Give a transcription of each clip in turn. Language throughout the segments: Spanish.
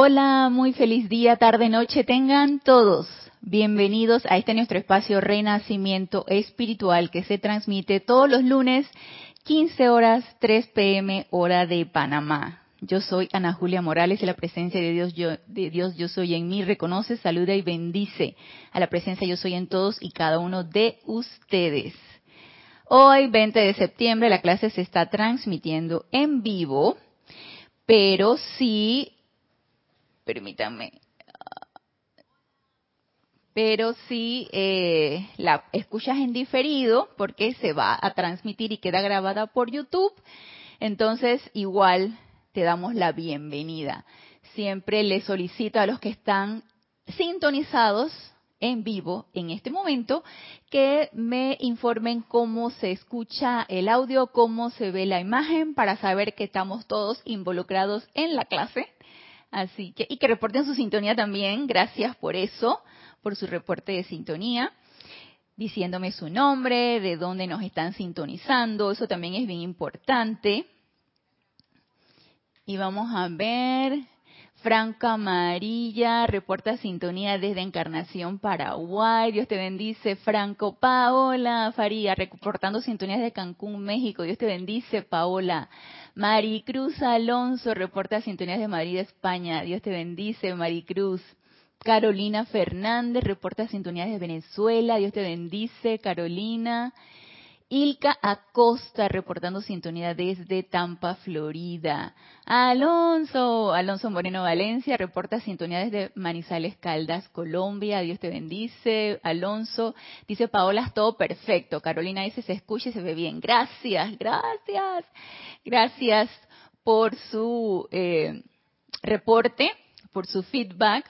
Hola, muy feliz día, tarde, noche tengan todos. Bienvenidos a este nuestro espacio Renacimiento Espiritual que se transmite todos los lunes 15 horas 3 pm hora de Panamá. Yo soy Ana Julia Morales y la presencia de Dios, yo, de Dios yo soy en mí reconoce, saluda y bendice a la presencia yo soy en todos y cada uno de ustedes. Hoy, 20 de septiembre, la clase se está transmitiendo en vivo, pero sí permítanme. Pero si eh, la escuchas en diferido, porque se va a transmitir y queda grabada por YouTube, entonces igual te damos la bienvenida. Siempre le solicito a los que están sintonizados en vivo en este momento que me informen cómo se escucha el audio, cómo se ve la imagen para saber que estamos todos involucrados en la clase Así que, y que reporten su sintonía también, gracias por eso, por su reporte de sintonía, diciéndome su nombre, de dónde nos están sintonizando, eso también es bien importante. Y vamos a ver, Franco Amarilla reporta sintonía desde Encarnación, Paraguay. Dios te bendice. Franco Paola Faría reportando sintonías de Cancún, México. Dios te bendice, Paola. Maricruz Alonso reporta sintonías de Madrid, España. Dios te bendice, Maricruz. Carolina Fernández reporta sintonías de Venezuela. Dios te bendice, Carolina. Ilka Acosta reportando sintonía desde Tampa, Florida. Alonso, Alonso Moreno Valencia reporta sintonía desde Manizales Caldas, Colombia. Dios te bendice. Alonso dice Paola, todo perfecto. Carolina dice se escucha y se ve bien. Gracias, gracias, gracias por su eh, reporte, por su feedback,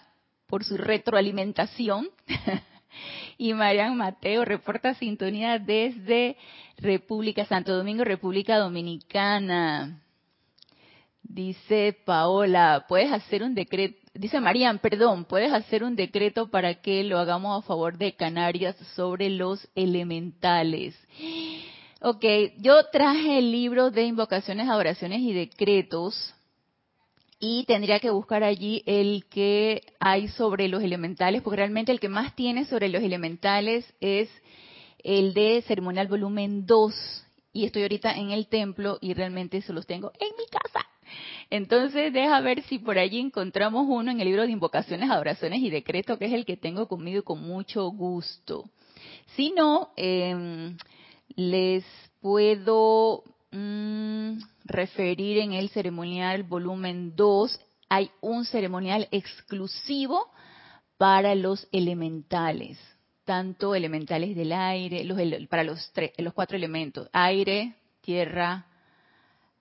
por su retroalimentación. Y Marian Mateo reporta sintonía desde República Santo Domingo, República Dominicana. Dice Paola, puedes hacer un decreto, dice Marian, perdón, puedes hacer un decreto para que lo hagamos a favor de Canarias sobre los elementales. Ok, yo traje el libro de invocaciones, adoraciones y decretos y tendría que buscar allí el que hay sobre los elementales, porque realmente el que más tiene sobre los elementales es el de ceremonial volumen 2 y estoy ahorita en el templo y realmente se los tengo en mi casa. Entonces deja ver si por allí encontramos uno en el libro de invocaciones, adoraciones y decretos, que es el que tengo conmigo con mucho gusto. Si no, eh, les puedo Mm, referir en el ceremonial volumen 2, hay un ceremonial exclusivo para los elementales, tanto elementales del aire, los, para los, tres, los cuatro elementos, aire, tierra,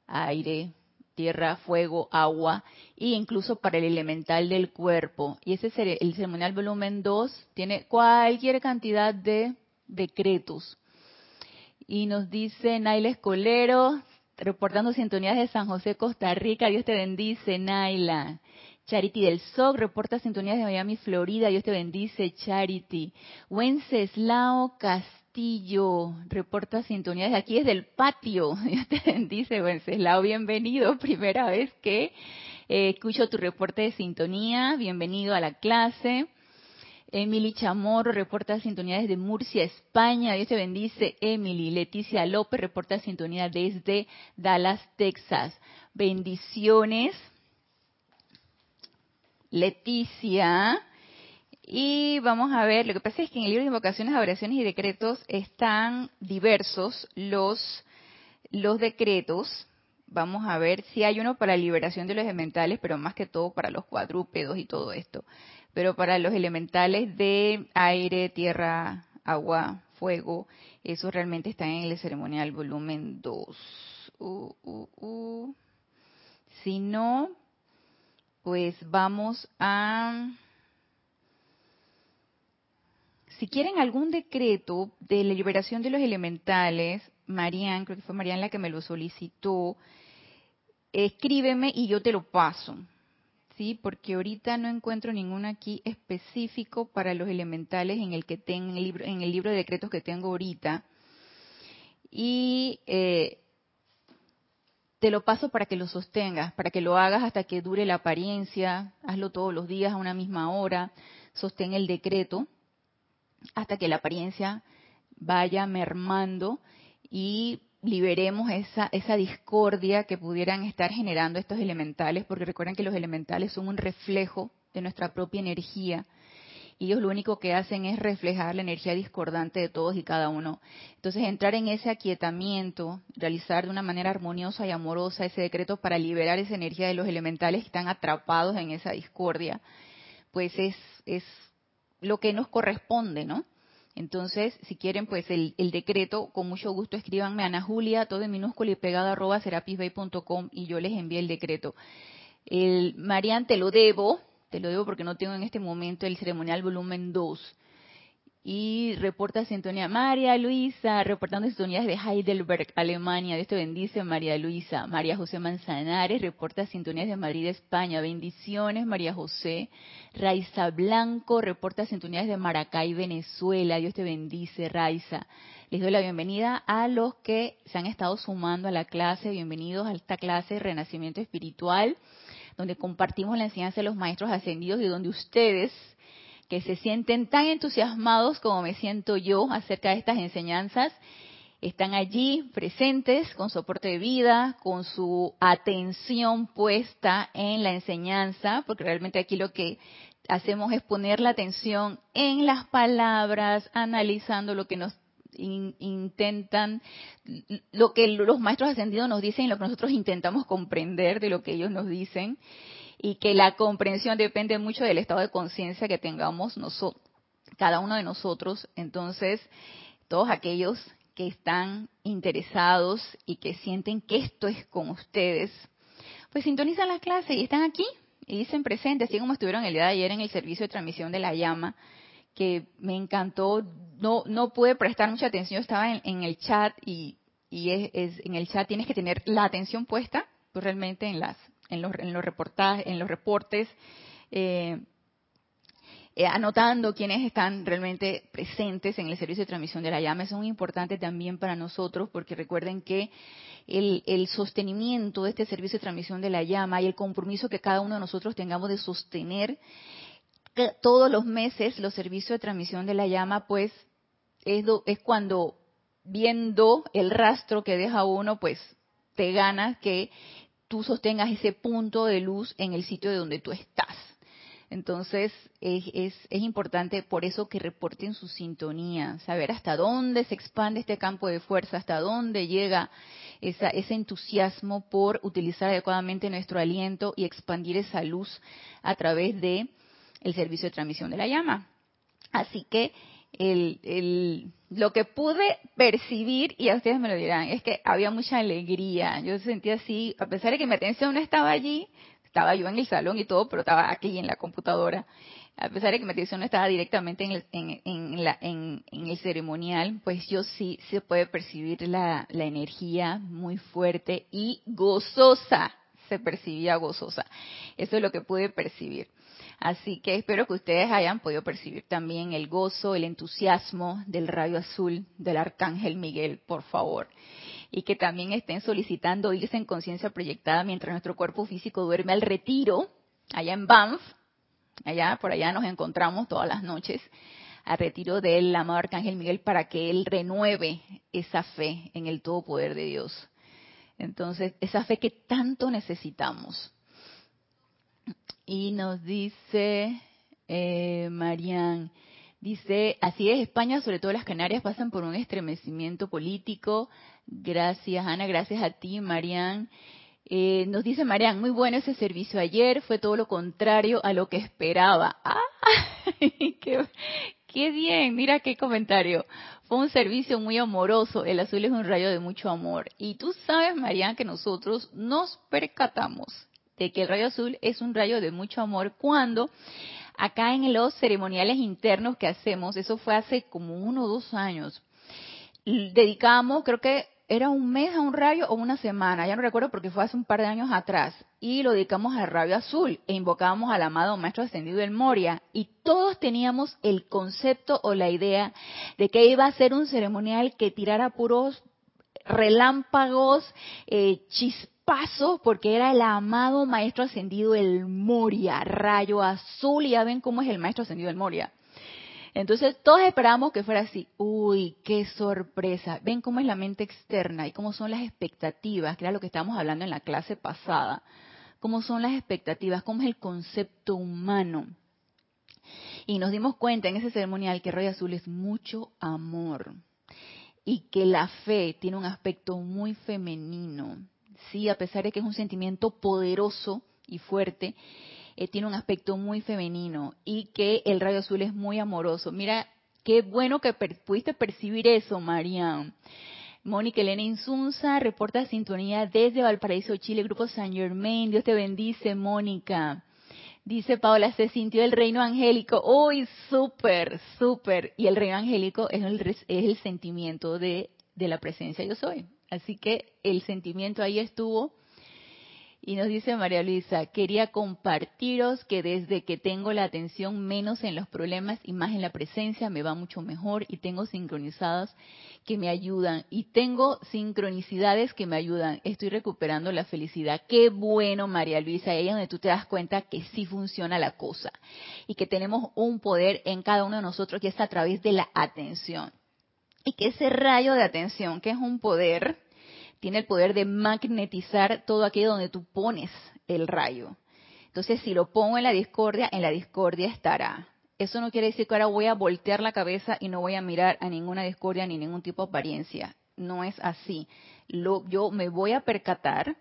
aire, tierra, fuego, agua, e incluso para el elemental del cuerpo. Y ese el ceremonial volumen 2 tiene cualquier cantidad de decretos y nos dice Naila Escolero, reportando sintonías de San José, Costa Rica. Dios te bendice, Naila. Charity del SOC reporta sintonías de Miami, Florida. Dios te bendice, Charity. Wenceslao Castillo reporta sintonías de aquí, es del patio. Dios te bendice, Wenceslao. Bienvenido. Primera vez que eh, escucho tu reporte de sintonía. Bienvenido a la clase. Emily Chamorro reporta sintonía desde Murcia, España. Dios te bendice, Emily. Leticia López reporta sintonía desde Dallas, Texas. Bendiciones. Leticia. Y vamos a ver, lo que pasa es que en el libro de invocaciones, oraciones y decretos están diversos los, los decretos. Vamos a ver si hay uno para liberación de los elementales, pero más que todo para los cuadrúpedos y todo esto pero para los elementales de aire, tierra, agua, fuego, eso realmente está en el ceremonial volumen 2. Uh, uh, uh. Si no, pues vamos a... Si quieren algún decreto de la liberación de los elementales, Marian, creo que fue Marian la que me lo solicitó, escríbeme y yo te lo paso. ¿Sí? Porque ahorita no encuentro ninguno aquí específico para los elementales en el que tengo en el libro, en el libro de decretos que tengo ahorita. Y eh, te lo paso para que lo sostengas, para que lo hagas hasta que dure la apariencia, hazlo todos los días a una misma hora, sostén el decreto hasta que la apariencia vaya mermando y liberemos esa, esa discordia que pudieran estar generando estos elementales, porque recuerden que los elementales son un reflejo de nuestra propia energía y ellos lo único que hacen es reflejar la energía discordante de todos y cada uno. Entonces, entrar en ese aquietamiento, realizar de una manera armoniosa y amorosa ese decreto para liberar esa energía de los elementales que están atrapados en esa discordia, pues es, es lo que nos corresponde, ¿no? Entonces, si quieren, pues el, decreto, con mucho gusto escríbanme a Ana Julia, todo en minúsculo y pegado arroba serapisbay.com y yo les envío el decreto. El Marian, te lo debo, te lo debo porque no tengo en este momento el ceremonial volumen 2. Y reporta sintonía María Luisa, reportando sintonías de Heidelberg, Alemania. Dios te bendice, María Luisa. María José Manzanares, reporta sintonías de Madrid, España. Bendiciones, María José. Raiza Blanco, reporta sintonías de Maracay, Venezuela. Dios te bendice, Raiza. Les doy la bienvenida a los que se han estado sumando a la clase. Bienvenidos a esta clase de Renacimiento Espiritual donde compartimos la enseñanza de los maestros ascendidos y donde ustedes que se sienten tan entusiasmados como me siento yo acerca de estas enseñanzas, están allí presentes con soporte de vida, con su atención puesta en la enseñanza, porque realmente aquí lo que hacemos es poner la atención en las palabras, analizando lo que nos intentan, lo que los maestros ascendidos nos dicen y lo que nosotros intentamos comprender de lo que ellos nos dicen, y que la comprensión depende mucho del estado de conciencia que tengamos nosotros, cada uno de nosotros. Entonces, todos aquellos que están interesados y que sienten que esto es con ustedes, pues sintonizan las clases y están aquí y dicen presente, así como estuvieron el día de ayer en el servicio de transmisión de la llama que me encantó. No, no pude prestar mucha atención, estaba en, el chat y, y es, en el chat tienes que tener la atención puesta pues realmente en las en los, reportajes, en los reportes, eh, eh, anotando quienes están realmente presentes en el servicio de transmisión de la llama. es muy importante también para nosotros porque recuerden que el, el, sostenimiento de este servicio de transmisión de la llama y el compromiso que cada uno de nosotros tengamos de sostener todos los meses los servicios de transmisión de la llama, pues es, es cuando viendo el rastro que deja uno, pues te ganas que tú sostengas ese punto de luz en el sitio de donde tú estás. Entonces es, es, es, importante por eso que reporten su sintonía, saber hasta dónde se expande este campo de fuerza, hasta dónde llega esa, ese entusiasmo por utilizar adecuadamente nuestro aliento y expandir esa luz a través de el servicio de transmisión de la llama. Así que el, el, lo que pude percibir, y a ustedes me lo dirán, es que había mucha alegría. Yo sentía así, a pesar de que mi atención no estaba allí, estaba yo en el salón y todo, pero estaba aquí en la computadora. A pesar de que mi atención no estaba directamente en el, la, en el ceremonial, pues yo sí se puede percibir la, la energía muy fuerte y gozosa. Se percibía gozosa. Eso es lo que pude percibir. Así que espero que ustedes hayan podido percibir también el gozo, el entusiasmo del rayo azul del arcángel Miguel, por favor. Y que también estén solicitando irse en conciencia proyectada mientras nuestro cuerpo físico duerme al retiro, allá en Banff. Allá, por allá nos encontramos todas las noches al retiro del amado arcángel Miguel para que él renueve esa fe en el todo poder de Dios. Entonces, esa fe que tanto necesitamos. Y nos dice eh, Marian, dice, así es, España, sobre todo las Canarias, pasan por un estremecimiento político. Gracias, Ana, gracias a ti, Marian. Eh, nos dice Marian, muy bueno ese servicio ayer, fue todo lo contrario a lo que esperaba. ¡Ah! qué, ¡Qué bien! Mira qué comentario. Fue un servicio muy amoroso. El azul es un rayo de mucho amor. Y tú sabes, Marian, que nosotros nos percatamos de que el rayo azul es un rayo de mucho amor cuando acá en los ceremoniales internos que hacemos, eso fue hace como uno o dos años, dedicamos, creo que era un mes a un rayo o una semana, ya no recuerdo porque fue hace un par de años atrás, y lo dedicamos al rayo azul e invocábamos al amado Maestro Ascendido del Moria, y todos teníamos el concepto o la idea de que iba a ser un ceremonial que tirara puros relámpagos, eh, chispas, pasos porque era el amado maestro ascendido el Moria, rayo azul, y ya ven cómo es el maestro ascendido el Moria. Entonces todos esperábamos que fuera así. Uy, qué sorpresa. Ven cómo es la mente externa y cómo son las expectativas, que era lo que estábamos hablando en la clase pasada. Cómo son las expectativas, cómo es el concepto humano. Y nos dimos cuenta en ese ceremonial que Rayo Azul es mucho amor y que la fe tiene un aspecto muy femenino. Sí, a pesar de que es un sentimiento poderoso y fuerte, eh, tiene un aspecto muy femenino y que el rayo azul es muy amoroso. Mira, qué bueno que pudiste percibir eso, Marian. Mónica Elena Insunza reporta sintonía desde Valparaíso, Chile, Grupo San Germain. Dios te bendice, Mónica. Dice Paola, se sintió el reino angélico. ¡Uy, súper, súper! Y el reino angélico es el, es el sentimiento de, de la presencia yo soy. Así que el sentimiento ahí estuvo y nos dice María Luisa, quería compartiros que desde que tengo la atención menos en los problemas y más en la presencia, me va mucho mejor y tengo sincronizadas que me ayudan. Y tengo sincronicidades que me ayudan. Estoy recuperando la felicidad. Qué bueno, María Luisa. Ahí es donde tú te das cuenta que sí funciona la cosa. Y que tenemos un poder en cada uno de nosotros que es a través de la atención. Y que ese rayo de atención, que es un poder, tiene el poder de magnetizar todo aquello donde tú pones el rayo. Entonces, si lo pongo en la discordia, en la discordia estará. Eso no quiere decir que ahora voy a voltear la cabeza y no voy a mirar a ninguna discordia ni ningún tipo de apariencia. No es así. Lo, yo me voy a percatar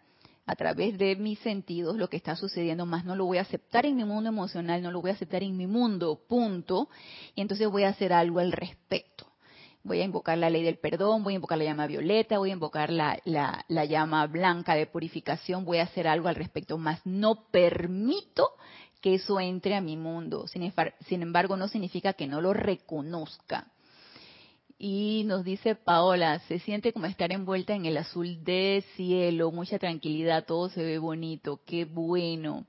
a través de mis sentidos lo que está sucediendo, más no lo voy a aceptar en mi mundo emocional, no lo voy a aceptar en mi mundo, punto. Y entonces voy a hacer algo al respecto voy a invocar la ley del perdón, voy a invocar la llama violeta, voy a invocar la, la, llama blanca de purificación, voy a hacer algo al respecto, más no permito que eso entre a mi mundo. Sin embargo, no significa que no lo reconozca. Y nos dice Paola, se siente como estar envuelta en el azul de cielo, mucha tranquilidad, todo se ve bonito, qué bueno.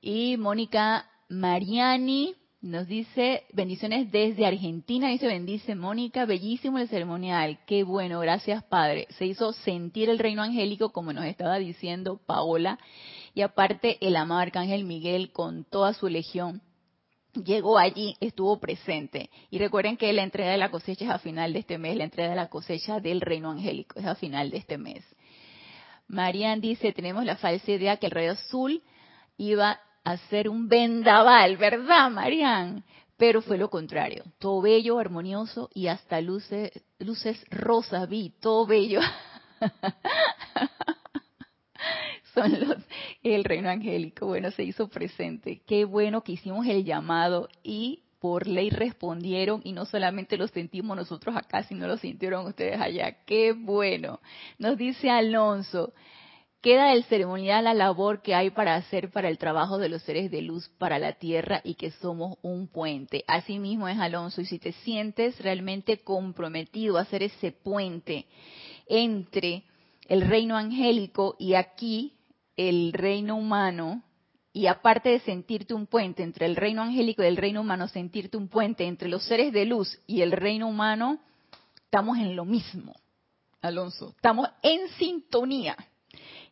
Y Mónica Mariani nos dice, bendiciones desde Argentina, dice, bendice Mónica, bellísimo el ceremonial, qué bueno, gracias Padre. Se hizo sentir el reino angélico, como nos estaba diciendo Paola, y aparte el amado Arcángel Miguel con toda su legión llegó allí, estuvo presente. Y recuerden que la entrega de la cosecha es a final de este mes, la entrega de la cosecha del reino angélico es a final de este mes. Marian dice, tenemos la falsa idea que el rayo azul iba hacer un vendaval, ¿verdad, Marian? Pero fue lo contrario, todo bello, armonioso y hasta luces, luces rosas vi, todo bello. Son los, el reino angélico, bueno, se hizo presente. Qué bueno que hicimos el llamado y por ley respondieron y no solamente lo sentimos nosotros acá, sino lo sintieron ustedes allá. Qué bueno. Nos dice Alonso, queda el ceremonial la labor que hay para hacer para el trabajo de los seres de luz para la tierra y que somos un puente. Así mismo es Alonso, y si te sientes realmente comprometido a hacer ese puente entre el reino angélico y aquí el reino humano, y aparte de sentirte un puente entre el reino angélico y el reino humano, sentirte un puente entre los seres de luz y el reino humano, estamos en lo mismo, Alonso, estamos en sintonía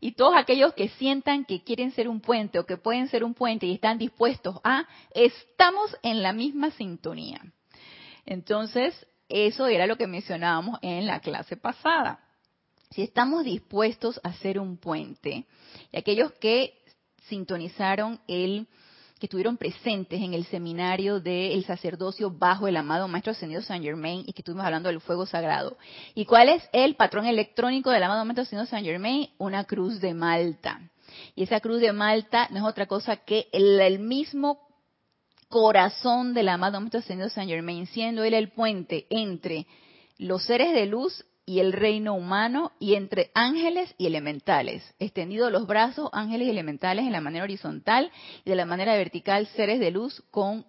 y todos aquellos que sientan que quieren ser un puente o que pueden ser un puente y están dispuestos a, estamos en la misma sintonía. Entonces, eso era lo que mencionábamos en la clase pasada. Si estamos dispuestos a ser un puente, y aquellos que sintonizaron el que estuvieron presentes en el seminario del sacerdocio bajo el amado Maestro Ascendido Saint Germain y que estuvimos hablando del fuego sagrado. ¿Y cuál es el patrón electrónico del amado Maestro Ascendido Saint Germain? Una cruz de Malta. Y esa cruz de Malta no es otra cosa que el, mismo corazón del amado Maestro Ascendido Saint Germain, siendo él el puente entre los seres de luz y el reino humano y entre ángeles y elementales. Extendido los brazos, ángeles y elementales en la manera horizontal y de la manera vertical, seres de luz con,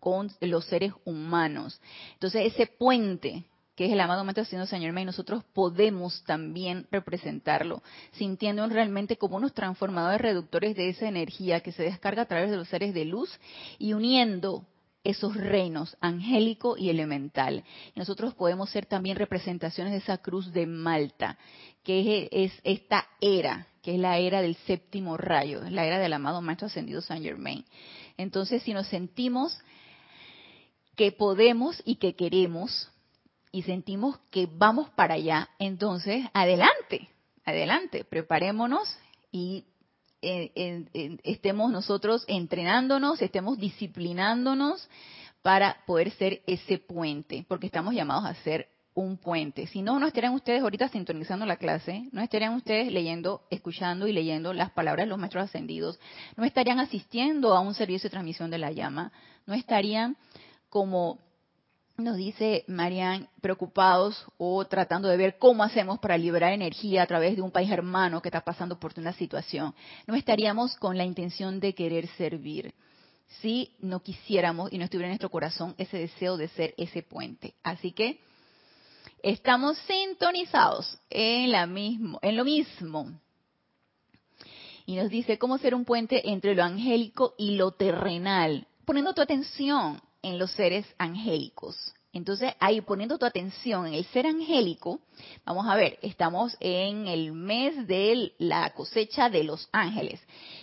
con los seres humanos. Entonces, ese puente que es el amado Maestro Señor Señor y nosotros podemos también representarlo, sintiendo realmente como unos transformadores reductores de esa energía que se descarga a través de los seres de luz y uniendo esos reinos, angélico y elemental. nosotros podemos ser también representaciones de esa cruz de Malta, que es, esta era, que es la era del séptimo rayo, la era del amado Maestro Ascendido Saint Germain. Entonces, si nos sentimos que podemos y que queremos, y sentimos que vamos para allá, entonces, adelante, adelante, preparémonos y estemos nosotros entrenándonos, estemos disciplinándonos para poder ser ese puente, porque estamos llamados a ser un puente. Si no, no estarían ustedes ahorita sintonizando la clase, no estarían ustedes leyendo, escuchando y leyendo las palabras de los maestros ascendidos, no estarían asistiendo a un servicio de transmisión de la llama, no estarían como nos dice Marian, preocupados o tratando de ver cómo hacemos para liberar energía a través de un país hermano que está pasando por una situación. No estaríamos con la intención de querer servir si no quisiéramos y no estuviera en nuestro corazón ese deseo de ser ese puente. Así que estamos sintonizados en, la mismo, en lo mismo. Y nos dice cómo ser un puente entre lo angélico y lo terrenal, poniendo tu atención en los seres angélicos. Entonces, ahí poniendo tu atención en el ser angélico, vamos a ver, estamos en el mes de la cosecha de los ángeles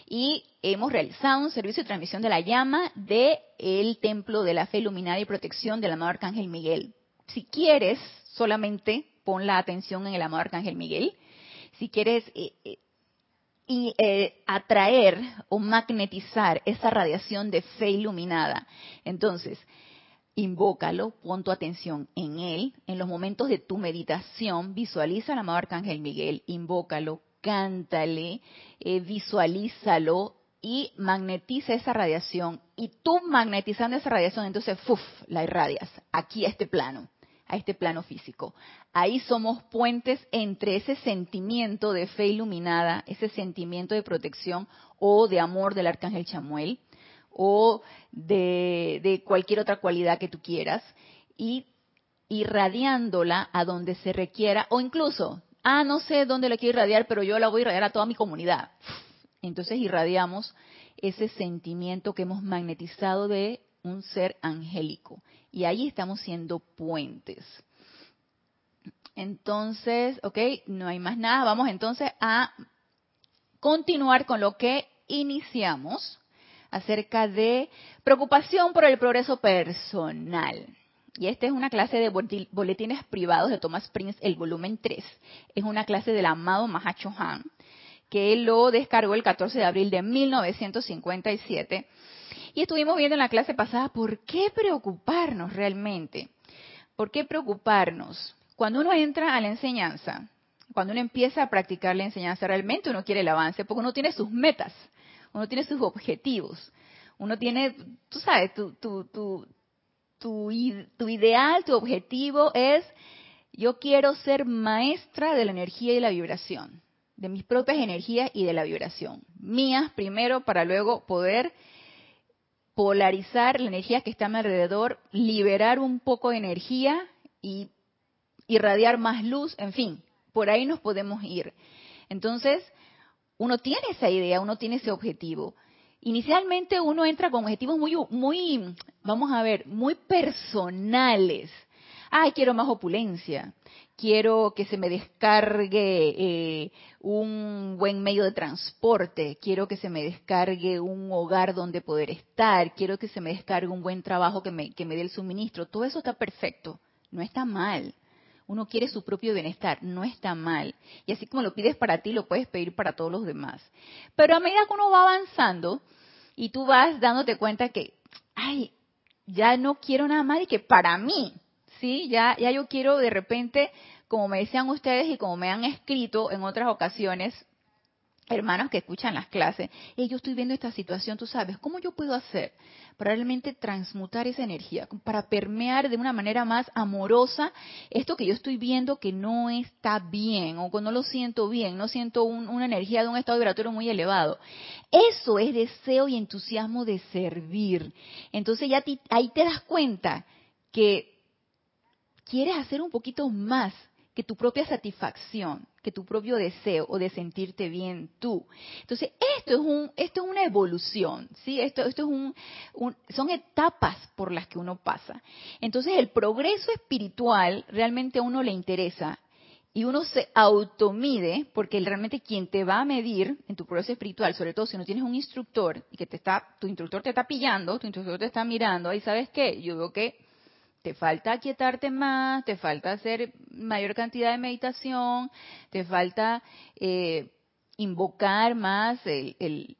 y hemos realizado un servicio de transmisión de la llama del el templo de la fe iluminada y protección del amado Arcángel Miguel. Si quieres, solamente pon la atención en el amado Arcángel Miguel. Si quieres eh, eh, y eh, atraer o magnetizar esa radiación de fe iluminada. Entonces, invócalo, pon tu atención en él. En los momentos de tu meditación, visualiza al amado Arcángel Miguel, invócalo, cántale, eh, visualízalo y magnetiza esa radiación. Y tú magnetizando esa radiación, entonces, ¡fuf!, la irradias aquí a este plano a este plano físico. Ahí somos puentes entre ese sentimiento de fe iluminada, ese sentimiento de protección o de amor del arcángel Chamuel o de, cualquier otra cualidad que tú quieras y irradiándola a donde se requiera o incluso, ah, no sé dónde la quiero irradiar, pero yo la voy a irradiar a toda mi comunidad. Entonces irradiamos ese sentimiento que hemos magnetizado de un ser angélico. Y ahí estamos siendo puentes. Entonces, ok, no hay más nada. Vamos entonces a continuar con lo que iniciamos acerca de preocupación por el progreso personal. Y esta es una clase de boletines privados de Thomas Prince, el volumen 3. Es una clase del amado Mahacho Han, que lo descargó el 14 de abril de 1957 y estuvimos viendo en la clase pasada por qué preocuparnos realmente. ¿Por qué preocuparnos? Cuando uno entra a la enseñanza, cuando uno empieza a practicar la enseñanza, realmente uno quiere el avance, porque uno tiene sus metas, uno tiene sus objetivos, uno tiene, tú sabes, tu, tu, tu, tu, ideal, tu objetivo es, yo quiero ser maestra de la energía y la vibración, de mis propias energías y de la vibración. Mías primero para luego poder polarizar la energía que está a mi alrededor, liberar un poco de energía y irradiar más luz, en fin, por ahí nos podemos ir. Entonces, uno tiene esa idea, uno tiene ese objetivo. Inicialmente uno entra con objetivos muy, muy, vamos a ver, muy personales. Ay, quiero más opulencia quiero que se me descargue eh, un buen medio de transporte, quiero que se me descargue un hogar donde poder estar, quiero que se me descargue un buen trabajo que me, que me dé el suministro. Todo eso está perfecto, no está mal. Uno quiere su propio bienestar, no está mal. Y así como lo pides para ti, lo puedes pedir para todos los demás. Pero a medida que uno va avanzando y tú vas dándote cuenta que, ay, ya no quiero nada más y que para mí, ¿sí? Ya, ya yo quiero de repente, como me decían ustedes y como me han escrito en otras ocasiones, hermanos que escuchan las clases, yo estoy viendo esta situación, tú sabes, ¿cómo yo puedo hacer para realmente transmutar esa energía, para permear de una manera más amorosa esto que yo estoy viendo que no está bien o que no lo siento bien, no siento una energía de un estado vibratorio muy elevado? Eso es deseo y entusiasmo de servir. Entonces ya ahí te das cuenta que quieres hacer un poquito más que tu propia satisfacción, que tu propio deseo o de sentirte bien tú. Entonces, esto es un esto es una evolución, ¿sí? Esto esto es un, son etapas por las que uno pasa. Entonces, el progreso espiritual realmente a uno le interesa y uno se automide, porque realmente quien te va a medir en tu progreso espiritual, sobre todo si no tienes un instructor y que te está, tu instructor te está pillando, tu instructor te está mirando, ahí sabes qué, yo veo que te falta aquietarte más, te falta hacer mayor cantidad de meditación, te falta eh, invocar más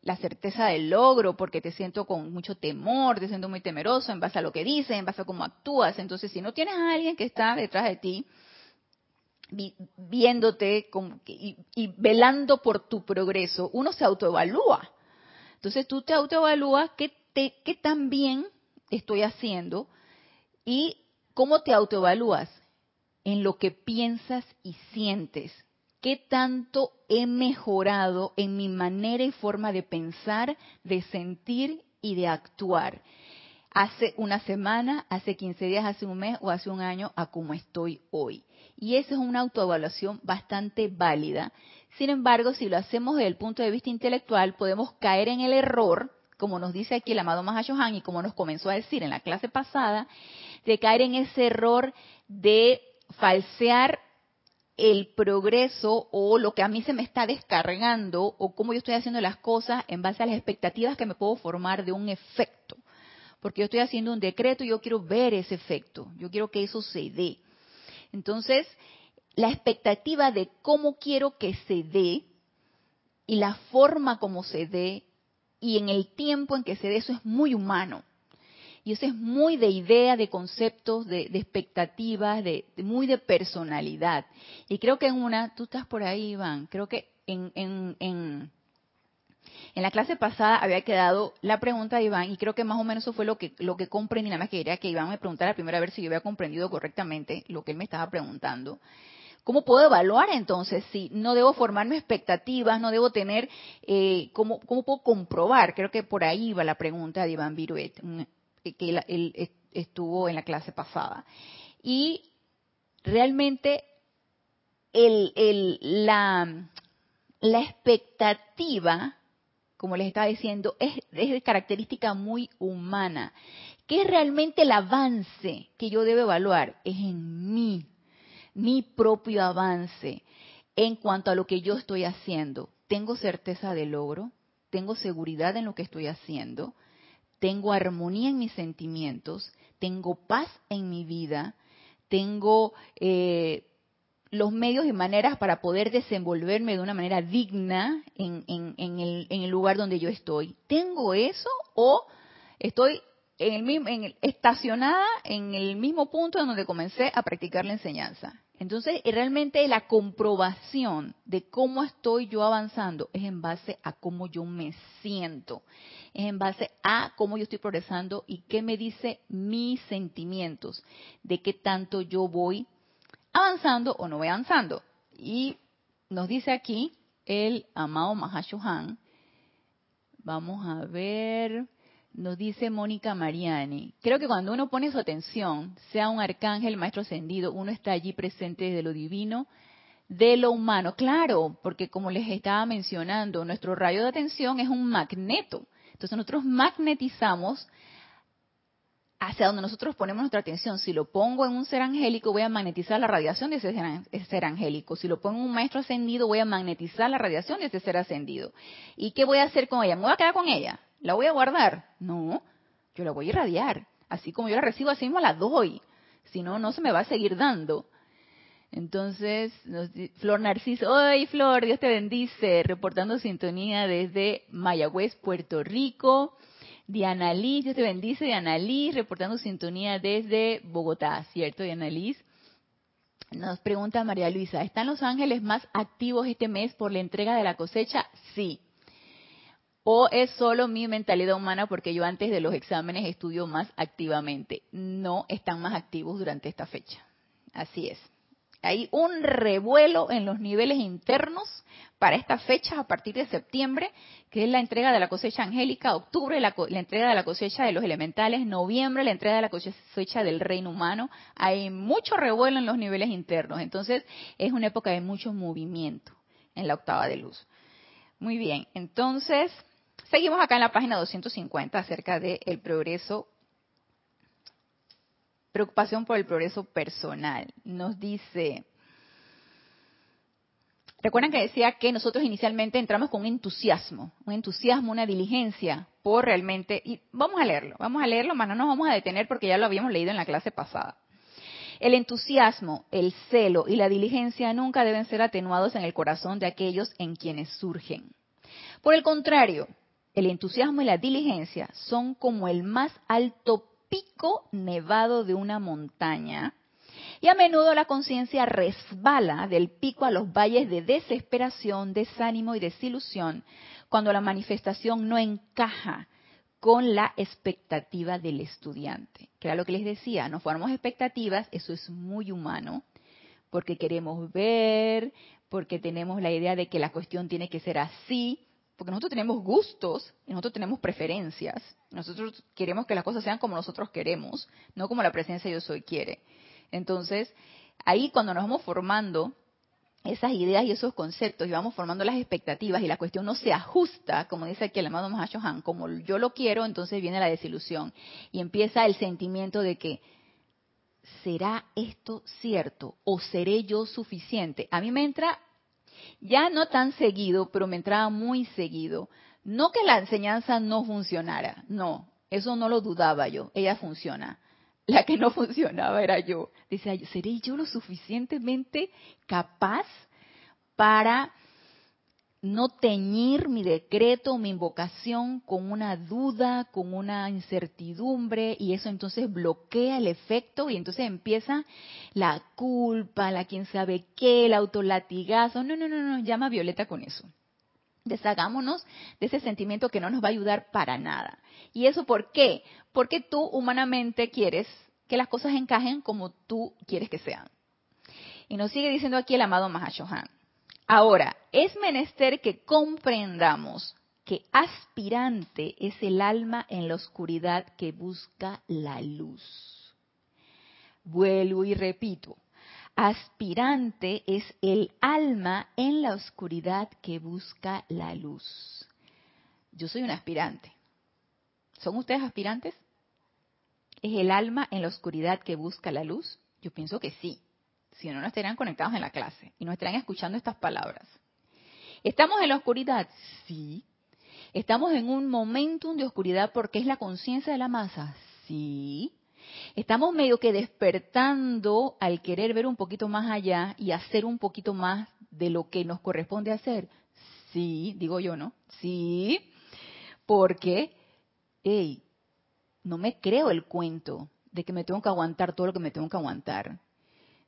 la certeza del logro, porque te siento con mucho temor, te siento muy temeroso en base a lo que dices, en base a cómo actúas. Entonces, si no tienes a alguien que está detrás de ti, viéndote y, y, velando por tu progreso, uno se autoevalúa. Entonces tú te autoevalúas qué, te, qué tan bien estoy haciendo, ¿Y cómo te autoevalúas? En lo que piensas y sientes. ¿Qué tanto he mejorado en mi manera y forma de pensar, de sentir y de actuar? Hace una semana, hace 15 días, hace un mes o hace un año a cómo estoy hoy. Y esa es una autoevaluación bastante válida. Sin embargo, si lo hacemos desde el punto de vista intelectual, podemos caer en el error, como nos dice aquí el amado Mahashohan y como nos comenzó a decir en la clase pasada, de caer en ese error de falsear el progreso o lo que a mí se me está descargando o cómo yo estoy haciendo las cosas en base a las expectativas que me puedo formar de un efecto. Porque yo estoy haciendo un decreto y yo quiero ver ese efecto, yo quiero que eso se dé. Entonces, la expectativa de cómo quiero que se dé y la forma como se dé y en el tiempo en que se dé, eso es muy humano. Y eso es muy de idea, de conceptos, de, expectativas, de, muy de personalidad. Y creo que en una, tú estás por ahí, Iván, creo que en, en, en, en la clase pasada había quedado la pregunta de Iván y creo que más o menos eso fue lo que, lo que comprendí, nada más que quería que Iván me preguntara la primera vez si yo había comprendido correctamente lo que él me estaba preguntando. ¿Cómo puedo evaluar entonces si no debo formarme expectativas, no debo tener, eh, ¿cómo, ¿cómo, puedo comprobar? Creo que por ahí va la pregunta de Iván Viruet, que él, estuvo en la clase pasada. Y realmente la, la expectativa, como les estaba diciendo, es, es de característica muy humana. ¿Qué es realmente el avance que yo debo evaluar? Es en mí, mi propio avance en cuanto a lo que yo estoy haciendo. ¿Tengo certeza de logro? ¿Tengo seguridad en lo que estoy haciendo? tengo armonía en mis sentimientos, tengo paz en mi vida, tengo eh, los medios y maneras para poder desenvolverme de una manera digna en, el, lugar donde yo estoy. ¿Tengo eso o estoy en el mismo, estacionada en el mismo punto en donde comencé a practicar la enseñanza? Entonces, realmente la comprobación de cómo estoy yo avanzando es en base a cómo yo me siento, es en base a cómo yo estoy progresando y qué me dice mis sentimientos, de qué tanto yo voy avanzando o no voy avanzando. Y nos dice aquí el amado Mahashohan, vamos a ver, nos dice Mónica Mariani, creo que cuando uno pone su atención, sea un arcángel, maestro ascendido, uno está allí presente de lo divino, de lo humano. Claro, porque como les estaba mencionando, nuestro rayo de atención es un magneto. Entonces nosotros magnetizamos hacia donde nosotros ponemos nuestra atención. Si lo pongo en un ser angélico, voy a magnetizar la radiación de ese ser, angélico. Si lo pongo en un maestro ascendido, voy a magnetizar la radiación de ese ser ascendido. ¿Y qué voy a hacer con ella? ¿Me voy a quedar con ella? ¿La voy a guardar? No, yo la voy a irradiar. Así como yo la recibo, así mismo la doy. Si no, no se me va a seguir dando. Entonces, Flor Narciso, ¡ay Flor! Dios te bendice, reportando sintonía desde Mayagüez, Puerto Rico. Diana Liz, Dios te bendice, Diana Liz, reportando sintonía desde Bogotá, ¿cierto, Diana Liz? Nos pregunta María Luisa, ¿están los ángeles más activos este mes por la entrega de la cosecha? Sí, ¿O es solo mi mentalidad humana porque yo antes de los exámenes estudio más activamente? No, están más activos durante esta fecha. Así es. Hay un revuelo en los niveles internos para estas fechas a partir de septiembre, que es la entrega de la cosecha angélica, octubre la, la, entrega de la cosecha de los elementales, noviembre la entrega de la cosecha del reino humano. Hay mucho revuelo en los niveles internos, entonces es una época de mucho movimiento en la octava de luz. Muy bien, entonces seguimos acá en la página 250 acerca del progreso preocupación por el progreso personal. Nos dice, recuerdan que decía que nosotros inicialmente entramos con un entusiasmo, un entusiasmo, una diligencia por realmente, y vamos a leerlo, vamos a leerlo, más no nos vamos a detener porque ya lo habíamos leído en la clase pasada. El entusiasmo, el celo y la diligencia nunca deben ser atenuados en el corazón de aquellos en quienes surgen. Por el contrario, el entusiasmo y la diligencia son como el más alto pico nevado de una montaña y a menudo la conciencia resbala del pico a los valles de desesperación, desánimo y desilusión cuando la manifestación no encaja con la expectativa del estudiante. Que era lo que les decía, nos formamos expectativas, eso es muy humano, porque queremos ver, porque tenemos la idea de que la cuestión tiene que ser así, porque nosotros tenemos gustos y nosotros tenemos preferencias. Nosotros queremos que las cosas sean como nosotros queremos, no como la presencia yo soy quiere. Entonces, ahí cuando nos vamos formando esas ideas y esos conceptos y vamos formando las expectativas y la cuestión no se ajusta, como dice aquí el amado Han, como yo lo quiero, entonces viene la desilusión y empieza el sentimiento de que ¿será esto cierto o seré yo suficiente? A mí me entra ya no tan seguido, pero me entraba muy seguido. No que la enseñanza no funcionara, no, eso no lo dudaba yo, ella funciona. La que no funcionaba era yo. Decía, ¿seré yo lo suficientemente capaz para no teñir mi decreto, mi invocación con una duda, con una incertidumbre, y eso entonces bloquea el efecto y entonces empieza la culpa, la quién sabe qué, el autolatigazo. No, no, no, no, llama Violeta con eso. Deshagámonos de ese sentimiento que no nos va a ayudar para nada. ¿Y eso por qué? Porque tú humanamente quieres que las cosas encajen como tú quieres que sean. Y nos sigue diciendo aquí el amado Mahashohan. Ahora, es menester que comprendamos que aspirante es el alma en la oscuridad que busca la luz. Vuelvo y repito, aspirante es el alma en la oscuridad que busca la luz. Yo soy un aspirante. ¿Son ustedes aspirantes? ¿Es el alma en la oscuridad que busca la luz? Yo pienso que sí si no, no estarían conectados en la clase y no estarían escuchando estas palabras. ¿Estamos en la oscuridad? Sí. ¿Estamos en un momentum de oscuridad porque es la conciencia de la masa? Sí. ¿Estamos medio que despertando al querer ver un poquito más allá y hacer un poquito más de lo que nos corresponde hacer? Sí, digo yo, ¿no? Sí. Porque, hey, no me creo el cuento de que me tengo que aguantar todo lo que me tengo que aguantar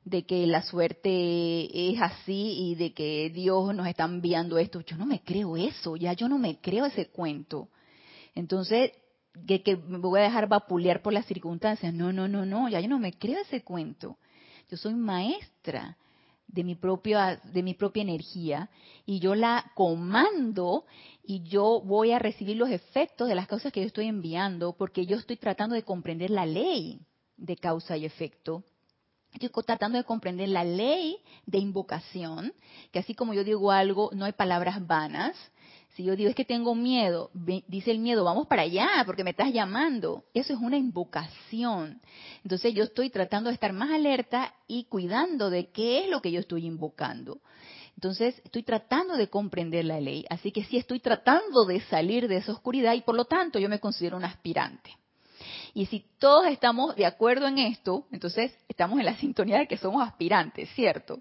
de que la suerte es así y de que Dios nos está enviando esto. Yo no me creo eso, ya yo no me creo ese cuento. Entonces, que, que me voy a dejar vapulear por las circunstancias. No, no, no, no, ya yo no me creo ese cuento. Yo soy maestra de mi propia de mi propia energía y yo la comando y yo voy a recibir los efectos de las causas que yo estoy enviando porque yo estoy tratando de comprender la ley de causa y efecto Estoy tratando de comprender la ley de invocación, que así como yo digo algo, no hay palabras vanas. Si yo digo es que tengo miedo, dice el miedo, vamos para allá porque me estás llamando. Eso es una invocación. Entonces yo estoy tratando de estar más alerta y cuidando de qué es lo que yo estoy invocando. Entonces estoy tratando de comprender la ley, así que sí estoy tratando de salir de esa oscuridad y por lo tanto yo me considero un aspirante. Y si todos estamos de acuerdo en esto, entonces estamos en la sintonía de que somos aspirantes, ¿cierto?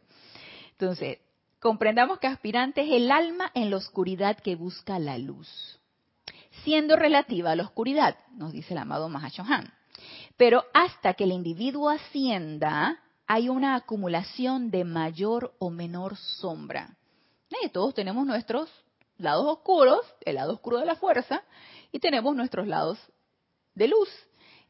Entonces, comprendamos que aspirante es el alma en la oscuridad que busca la luz, siendo relativa a la oscuridad, nos dice el amado Mahashohan. Pero hasta que el individuo ascienda, hay una acumulación de mayor o menor sombra. Y todos tenemos nuestros lados oscuros, el lado oscuro de la fuerza, y tenemos nuestros lados de luz.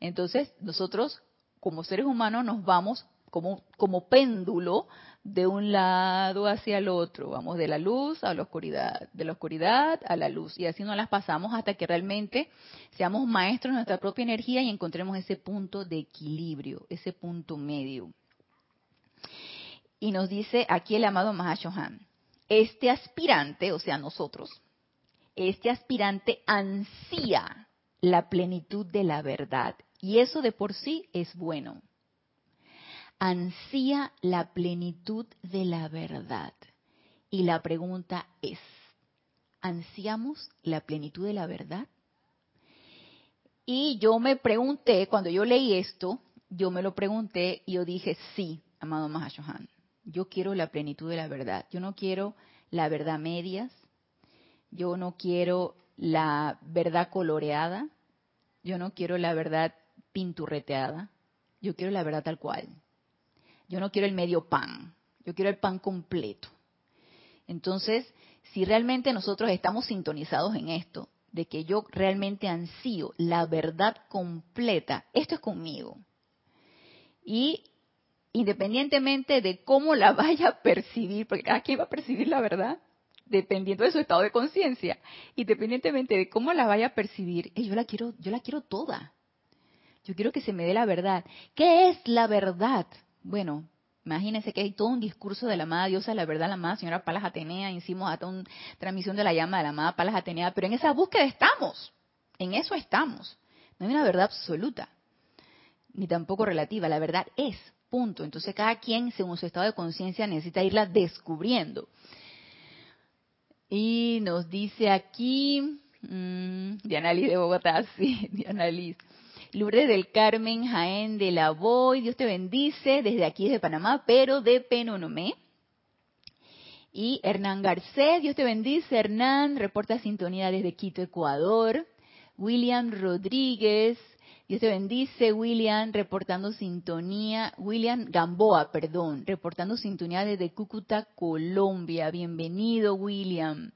Entonces, nosotros como seres humanos nos vamos como, péndulo de un lado hacia el otro. Vamos de la luz a la oscuridad, de la oscuridad a la luz. Y así nos las pasamos hasta que realmente seamos maestros de nuestra propia energía y encontremos ese punto de equilibrio, ese punto medio. Y nos dice aquí el amado Mahashohan, este aspirante, o sea, nosotros, este aspirante ansía la plenitud de la verdad. Y eso de por sí es bueno ansía la plenitud de la verdad. Y la pregunta es, ¿ansiamos la plenitud de la verdad? Y yo me pregunté, cuando yo leí esto, yo me lo pregunté y yo dije, sí, amado Mahashohan, yo quiero la plenitud de la verdad. Yo no quiero la verdad medias, yo no quiero la verdad coloreada, yo no quiero la verdad pinturreteada, yo quiero la verdad tal cual. Yo no quiero el medio pan, yo quiero el pan completo. Entonces, si realmente nosotros estamos sintonizados en esto, de que yo realmente ansío la verdad completa, esto es conmigo. Y independientemente de cómo la vaya a percibir, porque cada quien va a percibir la verdad, dependiendo de su estado de conciencia, independientemente de cómo la vaya a percibir, eh, yo la quiero, yo la quiero toda. Yo quiero que se me dé la verdad. ¿Qué es la verdad? Bueno, imagínense que hay todo un discurso de la amada diosa, la verdad, la amada señora Palas Atenea, hicimos hasta una transmisión de la llama de la amada Palas Atenea, pero en esa búsqueda estamos, en eso estamos. No hay una verdad absoluta, ni tampoco relativa, la verdad es, punto. Entonces cada quien, según su estado de conciencia, necesita irla descubriendo. Y nos dice aquí, mmm, Diana Liz de Bogotá, sí, Diana Liz. Lourdes del Carmen Jaén de la Boy, Dios te bendice desde aquí de Panamá, pero de Penonomé. Y Hernán Garcés, Dios te bendice, Hernán, reporta sintonía desde Quito, Ecuador. William Rodríguez, Dios te bendice, William, reportando sintonía. William Gamboa, perdón, reportando sintonía desde Cúcuta, Colombia. Bienvenido, William.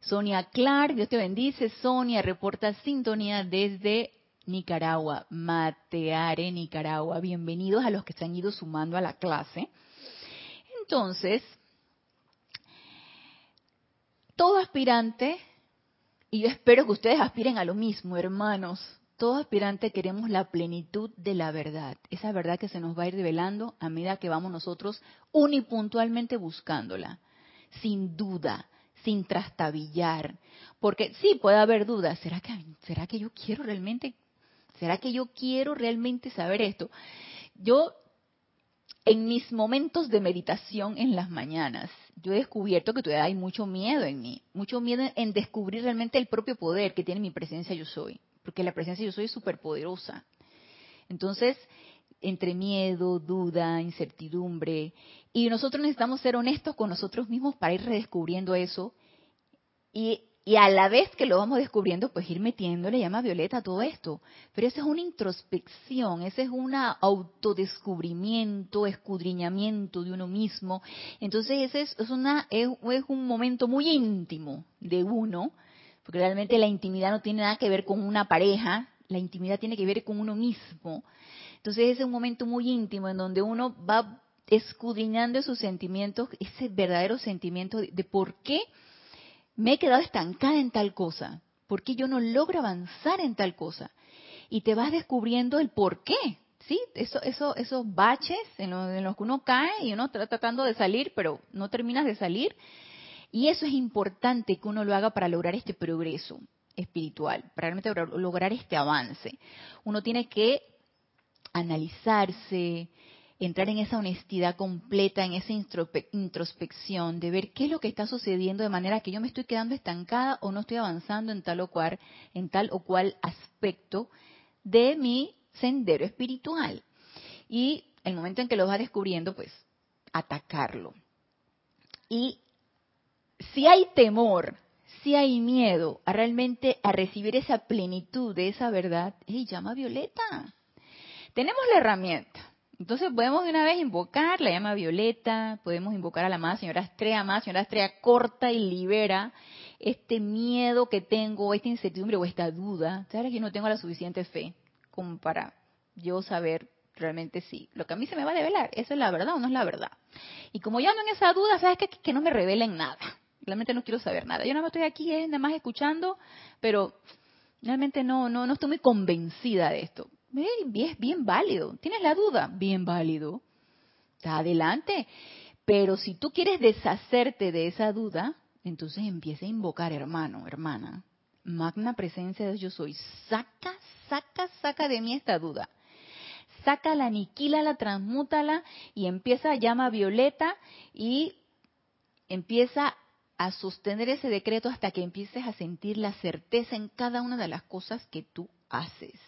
Sonia Clark, Dios te bendice. Sonia reporta sintonía desde Nicaragua, Mateare, Nicaragua. Bienvenidos a los que se han ido sumando a la clase. Entonces, todo aspirante, y yo espero que ustedes aspiren a lo mismo, hermanos, todo aspirante queremos la plenitud de la verdad, esa verdad que se nos va a ir revelando a medida que vamos nosotros unipuntualmente buscándola, sin duda, sin trastabillar, porque sí puede haber dudas, ¿será que, ¿será que yo quiero realmente ¿Será que yo quiero realmente saber esto? Yo, en mis momentos de meditación en las mañanas, yo he descubierto que todavía hay mucho miedo en mí, mucho miedo en descubrir realmente el propio poder que tiene mi presencia yo soy, porque la presencia yo soy es súper poderosa. Entonces, entre miedo, duda, incertidumbre, y nosotros necesitamos ser honestos con nosotros mismos para ir redescubriendo eso y y a la vez que lo vamos descubriendo, pues ir metiéndole llama violeta todo esto. Pero esa es una introspección, ese es un autodescubrimiento, escudriñamiento de uno mismo. Entonces ese es, una, es, un momento muy íntimo de uno, porque realmente la intimidad no tiene nada que ver con una pareja, la intimidad tiene que ver con uno mismo. Entonces ese es un momento muy íntimo en donde uno va escudriñando sus sentimientos, ese verdadero sentimiento de por qué me he quedado estancada en tal cosa, ¿por qué yo no logro avanzar en tal cosa? Y te vas descubriendo el por qué, ¿sí? Eso, eso, esos baches en, los que uno cae y uno está tratando de salir, pero no terminas de salir. Y eso es importante que uno lo haga para lograr este progreso espiritual, para realmente lograr este avance. Uno tiene que analizarse, entrar en esa honestidad completa, en esa introspección, de ver qué es lo que está sucediendo de manera que yo me estoy quedando estancada o no estoy avanzando en tal o cual, en tal o cual aspecto de mi sendero espiritual. Y el momento en que lo vas descubriendo, pues atacarlo. Y si hay temor, si hay miedo a realmente a recibir esa plenitud de esa verdad, hey, llama Violeta. Tenemos la herramienta. Entonces podemos de una vez invocar la llama violeta, podemos invocar a la amada señora Estrella, amada señora Estrella, corta y libera este miedo que tengo, esta incertidumbre o esta duda. ¿Sabes que no tengo la suficiente fe como para yo saber realmente sí. Lo que a mí se me va a develar, ¿eso es la verdad o no es la verdad? Y como yo ando en esa duda, ¿sabes qué? Que no me revelen nada. Realmente no quiero saber nada. Yo nada más estoy aquí, eh, nada más escuchando, pero realmente no, no, no estoy muy convencida de esto. Es bien válido. ¿Tienes la duda? Bien válido. Está adelante. Pero si tú quieres deshacerte de esa duda, entonces empieza a invocar, hermano, hermana. Magna presencia de yo soy. Saca, saca, saca de mí esta duda. Sácala, aniquílala, transmútala y empieza a llama violeta y empieza a sostener ese decreto hasta que empieces a sentir la certeza en cada una de las cosas que tú haces.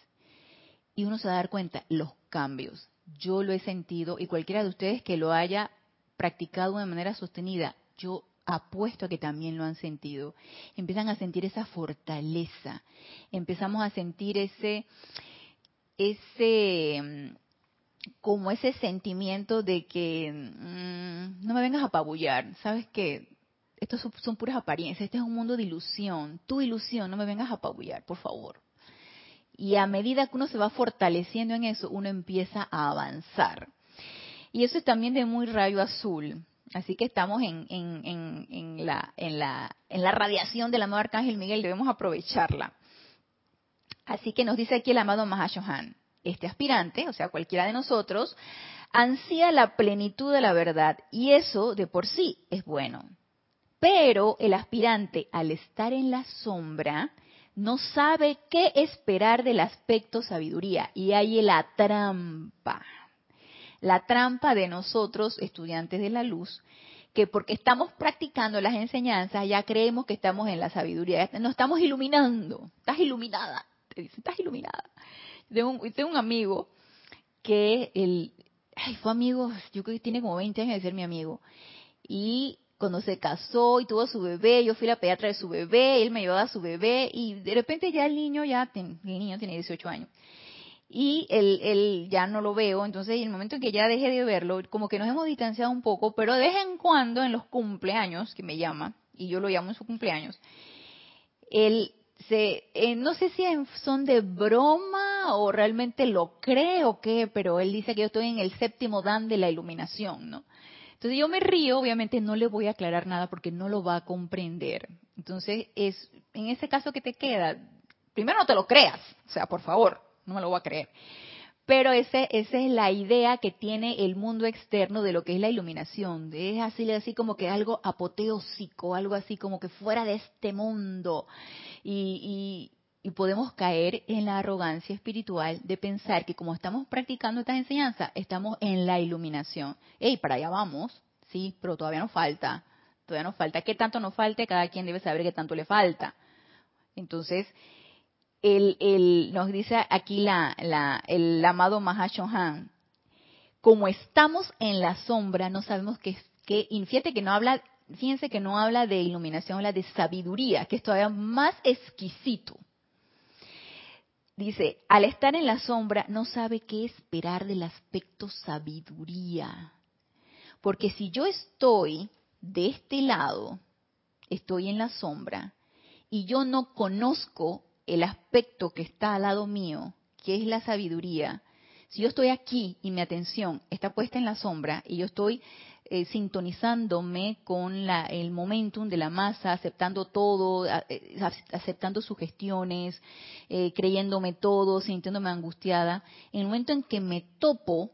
Y uno se va a dar cuenta, los cambios. Yo lo he sentido y cualquiera de ustedes que lo haya practicado de manera sostenida, yo apuesto a que también lo han sentido. Empiezan a sentir esa fortaleza, empezamos a sentir ese, ese, mm, como ese sentimiento de que mm, no me vengas a apabullar, sabes que estos son, puras apariencias, este es un mundo de ilusión, tu ilusión, no me vengas a apabullar, por favor. Y a medida que uno se va fortaleciendo en eso, uno empieza a avanzar. Y eso es también de muy rayo azul. Así que estamos en, en, la, en, la, en la radiación del amado Arcángel Miguel, debemos aprovecharla. Así que nos dice aquí el amado Mahashohan, este aspirante, o sea, cualquiera de nosotros, ansía la plenitud de la verdad y eso de por sí es bueno. Pero el aspirante, al estar en la sombra, no sabe qué esperar del aspecto sabiduría. Y hay la trampa. La trampa de nosotros, estudiantes de la luz, que porque estamos practicando las enseñanzas ya creemos que estamos en la sabiduría, nos estamos iluminando, estás iluminada, te dicen, estás iluminada. Tengo un, amigo que el, ay, fue amigo, yo creo que tiene como 20 años de ser mi amigo, y cuando se casó y tuvo su bebé, yo fui la pediatra de su bebé, él me llevaba a su bebé y de repente ya el niño ya, el niño tiene 18 años y él, ya no lo veo, entonces en el momento en que ya dejé de verlo, como que nos hemos distanciado un poco, pero de vez en cuando en los cumpleaños, que me llama, y yo lo llamo en su cumpleaños, él se, eh, no sé si son de broma o realmente lo cree o qué, pero él dice que yo estoy en el séptimo dan de la iluminación, ¿no? Entonces yo me río, obviamente no le voy a aclarar nada porque no lo va a comprender. Entonces es, en ese caso que te queda, primero no te lo creas, o sea, por favor, no me lo voy a creer. Pero ese, esa es la idea que tiene el mundo externo de lo que es la iluminación. Es así, así como que algo apoteósico, algo así como que fuera de este mundo. Y, y, podemos caer en la arrogancia espiritual de pensar que como estamos practicando estas enseñanzas, estamos en la iluminación. ¡Ey, para allá vamos! Sí, pero todavía nos falta. Todavía nos falta. ¿Qué tanto nos falta? Cada quien debe saber qué tanto le falta. Entonces, el, nos dice aquí la, el amado Mahashohan, como estamos en la sombra, no sabemos qué, que fíjate que no habla, fíjense que no habla de iluminación, habla de sabiduría, que es todavía más exquisito. Dice, al estar en la sombra no sabe qué esperar del aspecto sabiduría. Porque si yo estoy de este lado, estoy en la sombra, y yo no conozco el aspecto que está al lado mío, que es la sabiduría, si yo estoy aquí y mi atención está puesta en la sombra y yo estoy eh, sintonizándome con la, el momentum de la masa, aceptando todo, eh, aceptando sugestiones, eh, creyéndome todo, sintiéndome angustiada, en el momento en que me topo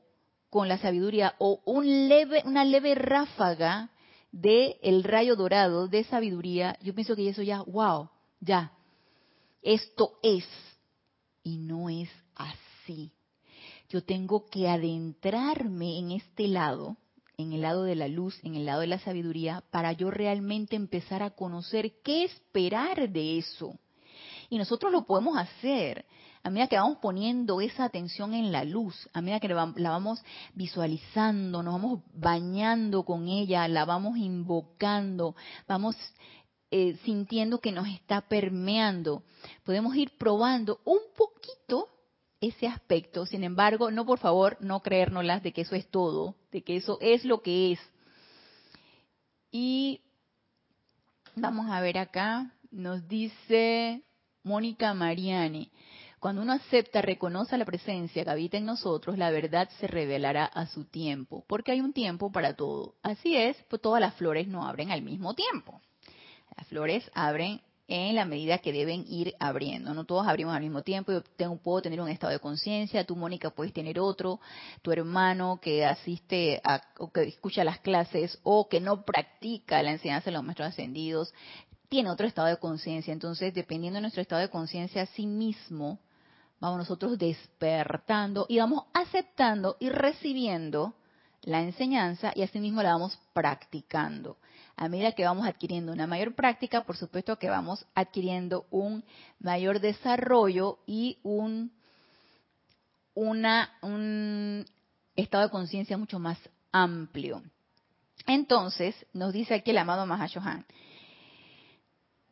con la sabiduría o un leve, una leve ráfaga de el rayo dorado de sabiduría, yo pienso que eso ya, wow, ya, esto es. Y no es así. Yo tengo que adentrarme en este lado, en el lado de la luz, en el lado de la sabiduría, para yo realmente empezar a conocer qué esperar de eso. Y nosotros lo podemos hacer a medida que vamos poniendo esa atención en la luz, a medida que la vamos visualizando, nos vamos bañando con ella, la vamos invocando, vamos eh, sintiendo que nos está permeando. Podemos ir probando un poquito ese aspecto. Sin embargo, no por favor, no creérnoslas de que eso es todo, de que eso es lo que es. Y vamos a ver acá, nos dice Mónica Mariani. Cuando uno acepta, reconoce la presencia que habita en nosotros, la verdad se revelará a su tiempo, porque hay un tiempo para todo. Así es, pues todas las flores no abren al mismo tiempo. Las flores abren en la medida que deben ir abriendo. No todos abrimos al mismo tiempo. Yo tengo, puedo tener un estado de conciencia, tú, Mónica, puedes tener otro, tu hermano que asiste a, o que escucha las clases o que no practica la enseñanza de los maestros ascendidos, tiene otro estado de conciencia. Entonces, dependiendo de nuestro estado de conciencia, sí mismo, vamos nosotros despertando y vamos aceptando y recibiendo la enseñanza y asimismo la vamos practicando. A medida que vamos adquiriendo una mayor práctica, por supuesto que vamos adquiriendo un mayor desarrollo y un, un estado de conciencia mucho más amplio. Entonces, nos dice aquí el amado Mahashohan,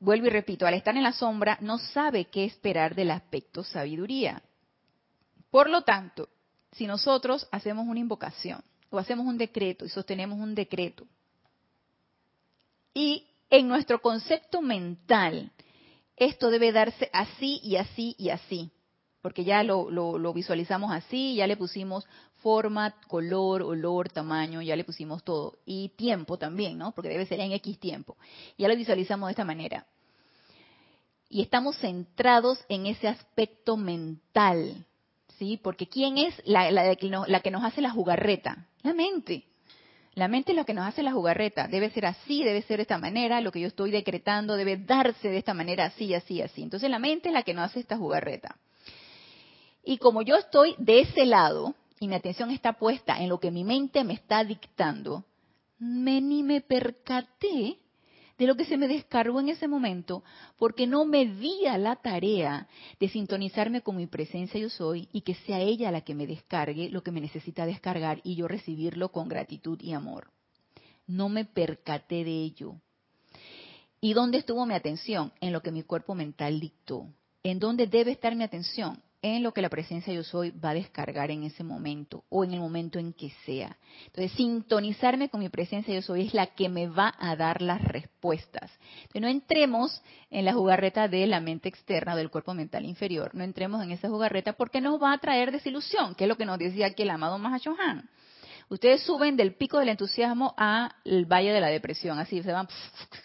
vuelvo y repito, al estar en la sombra no sabe qué esperar del aspecto sabiduría. Por lo tanto, si nosotros hacemos una invocación o hacemos un decreto y sostenemos un decreto, y en nuestro concepto mental, esto debe darse así y así y así, porque ya lo, lo, visualizamos así, ya le pusimos forma, color, olor, tamaño, ya le pusimos todo. Y tiempo también, ¿no? Porque debe ser en X tiempo. Ya lo visualizamos de esta manera. Y estamos centrados en ese aspecto mental, ¿sí? Porque ¿quién es la, la, la que nos hace la jugarreta? La mente. La mente es lo que nos hace la jugarreta. Debe ser así, debe ser de esta manera. Lo que yo estoy decretando debe darse de esta manera, así, así, así. Entonces la mente es la que nos hace esta jugarreta. Y como yo estoy de ese lado y mi atención está puesta en lo que mi mente me está dictando, me, ni me percaté de lo que se me descargó en ese momento, porque no me di a la tarea de sintonizarme con mi presencia yo soy y que sea ella la que me descargue lo que me necesita descargar y yo recibirlo con gratitud y amor. No me percaté de ello. ¿Y dónde estuvo mi atención? En lo que mi cuerpo mental dictó. ¿En dónde debe estar mi atención? En lo que la presencia yo soy va a descargar en ese momento o en el momento en que sea. Entonces, sintonizarme con mi presencia yo soy es la que me va a dar las respuestas. Entonces, no entremos en la jugarreta de la mente externa del cuerpo mental inferior, no entremos en esa jugarreta porque nos va a traer desilusión, que es lo que nos decía aquí el amado Mahashohan. Ustedes suben del pico del entusiasmo al valle de la depresión, así se van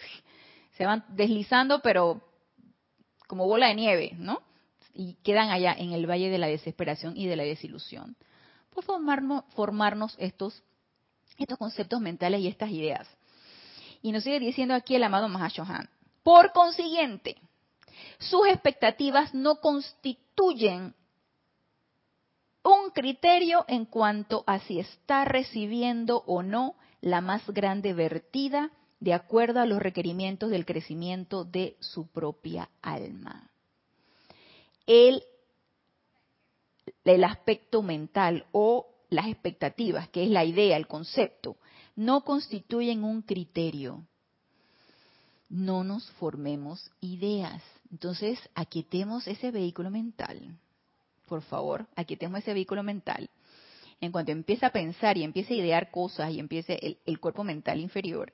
se van deslizando pero como bola de nieve, ¿no? Y quedan allá en el valle de la desesperación y de la desilusión. Por formarnos, formarnos estos, estos conceptos mentales y estas ideas. Y nos sigue diciendo aquí el amado Mahashohan. Por consiguiente, sus expectativas no constituyen un criterio en cuanto a si está recibiendo o no la más grande vertida de acuerdo a los requerimientos del crecimiento de su propia alma el, el aspecto mental o las expectativas, que es la idea, el concepto, no constituyen un criterio. No nos formemos ideas. Entonces, aquietemos ese vehículo mental. Por favor, aquietemos ese vehículo mental. En cuanto empieza a pensar y empiece a idear cosas y empiece el, el cuerpo mental inferior,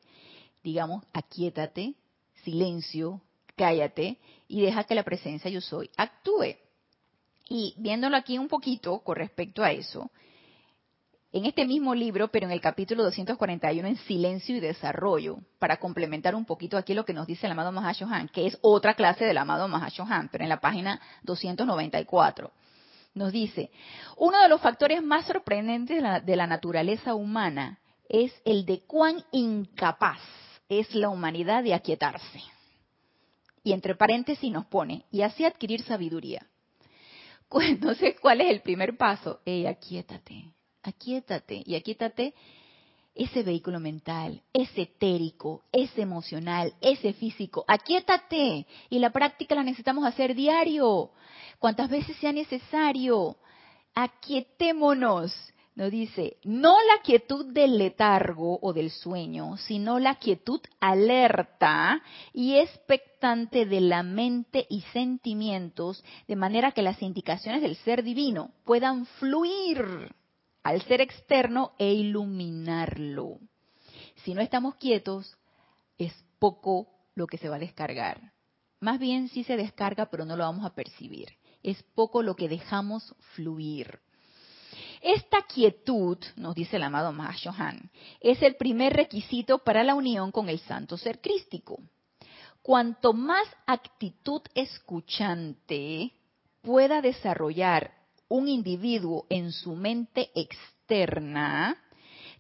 digamos, aquietate, silencio, cállate y deja que la presencia yo soy actúe. Y viéndolo aquí un poquito con respecto a eso, en este mismo libro, pero en el capítulo 241, en Silencio y Desarrollo, para complementar un poquito aquí lo que nos dice el amado Mahashohan, que es otra clase del amado Mahashohan, pero en la página 294, nos dice, uno de los factores más sorprendentes de la, de la naturaleza humana es el de cuán incapaz es la humanidad de aquietarse y entre paréntesis nos pone, y así adquirir sabiduría. Entonces, ¿cuál es el primer paso? Ey, aquíétate, aquíétate, y aquíétate ese vehículo mental, ese etérico, ese emocional, ese físico, aquíétate. Y la práctica la necesitamos hacer diario, cuantas veces sea necesario. Aquietémonos nos dice, no la quietud del letargo o del sueño, sino la quietud alerta y expectante de la mente y sentimientos, de manera que las indicaciones del ser divino puedan fluir al ser externo e iluminarlo. Si no estamos quietos, es poco lo que se va a descargar. Más bien sí se descarga, pero no lo vamos a percibir. es poco lo que dejamos fluir. Esta quietud, nos dice el amado Mahashohan, es el primer requisito para la unión con el santo ser crístico. Cuanto más actitud escuchante pueda desarrollar un individuo en su mente externa,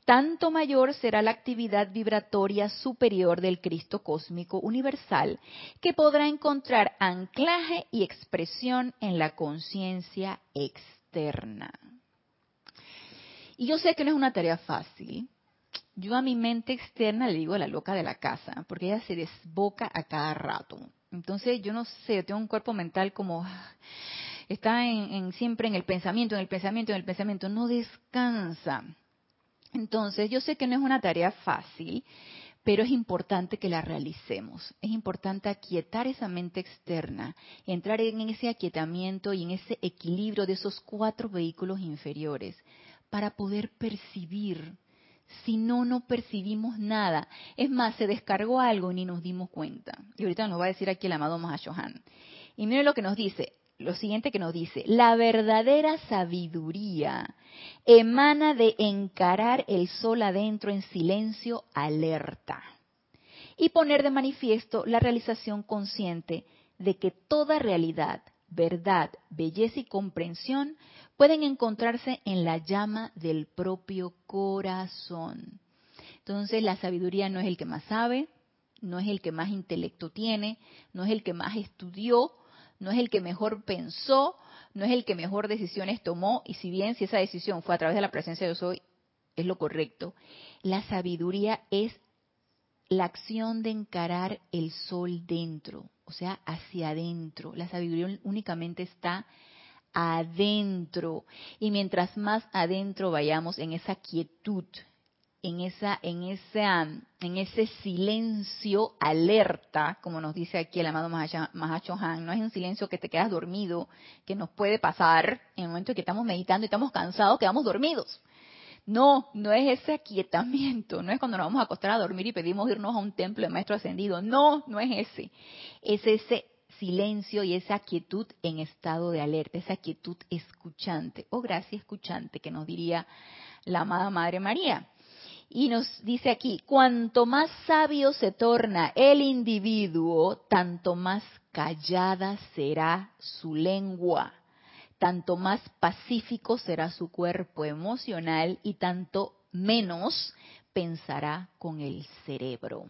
tanto mayor será la actividad vibratoria superior del Cristo cósmico universal, que podrá encontrar anclaje y expresión en la conciencia externa. Y yo sé que no es una tarea fácil. Yo a mi mente externa le digo la loca de la casa, porque ella se desboca a cada rato. Entonces, yo no sé, tengo un cuerpo mental como está en, siempre en el pensamiento, en el pensamiento, en el pensamiento, no descansa. Entonces, yo sé que no es una tarea fácil, pero es importante que la realicemos. Es importante aquietar esa mente externa, entrar en ese aquietamiento y en ese equilibrio de esos cuatro vehículos inferiores para poder percibir. Si no, no percibimos nada. Es más, se descargó algo y ni nos dimos cuenta. Y ahorita nos va a decir aquí el amado Mahashohan. Y miren lo que nos dice lo siguiente que nos dice, la verdadera sabiduría emana de encarar el sol adentro en silencio alerta y poner de manifiesto la realización consciente de que toda realidad, verdad, belleza y comprensión pueden encontrarse en la llama del propio corazón. Entonces la sabiduría no es el que más sabe, no es el que más intelecto tiene, no es el que más estudió, no es el que mejor pensó, no es el que mejor decisiones tomó, y si bien si esa decisión fue a través de la presencia de yo soy, es lo correcto, la sabiduría es la acción de encarar el sol dentro, o sea, hacia adentro. La sabiduría únicamente está adentro. Y mientras más adentro vayamos en esa quietud, en esa, en esa, en ese silencio alerta, como nos dice aquí el amado Mahacho Han, no es un silencio que te quedas dormido, que nos puede pasar en el momento en que estamos meditando y estamos cansados, quedamos dormidos. No, no es ese aquietamiento, no es cuando nos vamos a acostar a dormir y pedimos irnos a un templo de maestro ascendido, no, no es ese, es ese silencio y esa quietud en estado de alerta, esa quietud escuchante, o gracia escuchante que nos diría la amada Madre María. Y nos dice aquí, cuanto más sabio se torna el individuo, tanto más callada será su lengua, tanto más pacífico será su cuerpo emocional y tanto menos pensará con el cerebro.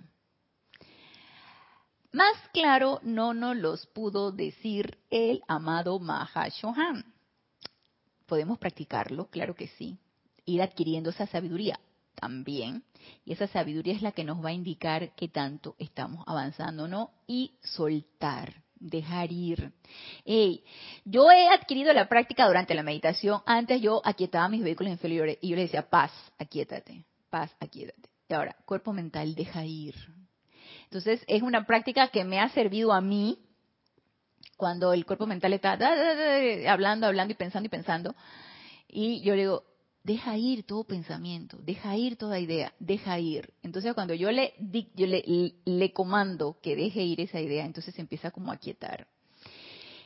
Más claro no nos los pudo decir el amado Mahashohan. ¿Podemos practicarlo? Claro que sí. Ir adquiriendo esa sabiduría también. Y esa sabiduría es la que nos va a indicar qué tanto estamos avanzando, ¿no? Y soltar, dejar ir. Hey, yo he adquirido la práctica durante la meditación. Antes yo aquietaba mis vehículos inferiores y yo le decía, paz, aquietate, paz, aquietate. Y ahora, cuerpo mental, deja ir. Entonces, es una práctica que me ha servido a mí cuando el cuerpo mental está hablando, hablando y pensando y pensando. Y yo le digo, deja ir todo pensamiento, deja ir toda idea, deja ir. Entonces cuando yo le, yo le, le comando que deje ir esa idea, entonces empieza como a quietar.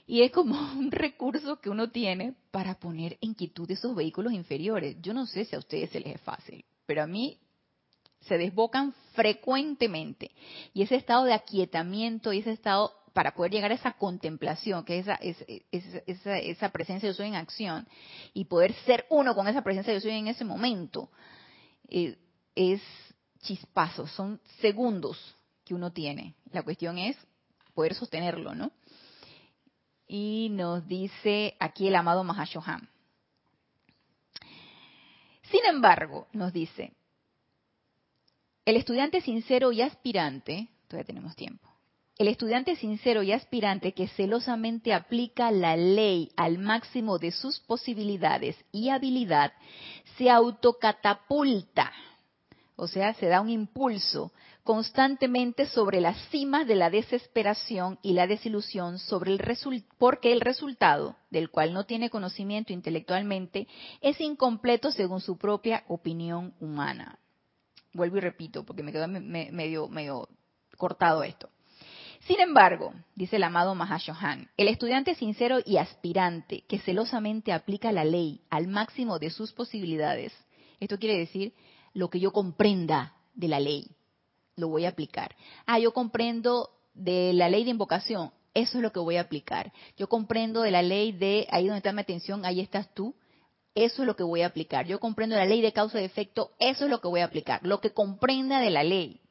Y es como un recurso que uno tiene para poner en quietud esos vehículos inferiores. Yo no sé si a ustedes se les es fácil, pero a mí se desbocan frecuentemente. Y ese estado de aquietamiento y ese estado para poder llegar a esa contemplación, que es esa, esa, presencia de yo soy en acción, y poder ser uno con esa presencia de yo soy en ese momento, eh, es chispazo, son segundos que uno tiene. La cuestión es poder sostenerlo, ¿no? Y nos dice aquí el amado Mahashohan. Sin embargo, nos dice, el estudiante sincero y aspirante, todavía tenemos tiempo, el estudiante sincero y aspirante que celosamente aplica la ley al máximo de sus posibilidades y habilidad se autocatapulta, o sea, se da un impulso constantemente sobre la cima de la desesperación y la desilusión sobre el porque el resultado, del cual no tiene conocimiento intelectualmente, es incompleto según su propia opinión humana. Vuelvo y repito, porque me quedó medio, medio cortado esto. Sin embargo, dice el amado Mahashohan, el estudiante sincero y aspirante que celosamente aplica la ley al máximo de sus posibilidades, esto quiere decir lo que yo comprenda de la ley, lo voy a aplicar. Ah, yo comprendo de la ley de invocación, eso es lo que voy a aplicar. Yo comprendo de la ley de ahí donde está mi atención, ahí estás tú, eso es lo que voy a aplicar. Yo comprendo la ley de causa y efecto, eso es lo que voy a aplicar. Lo que comprenda de la ley.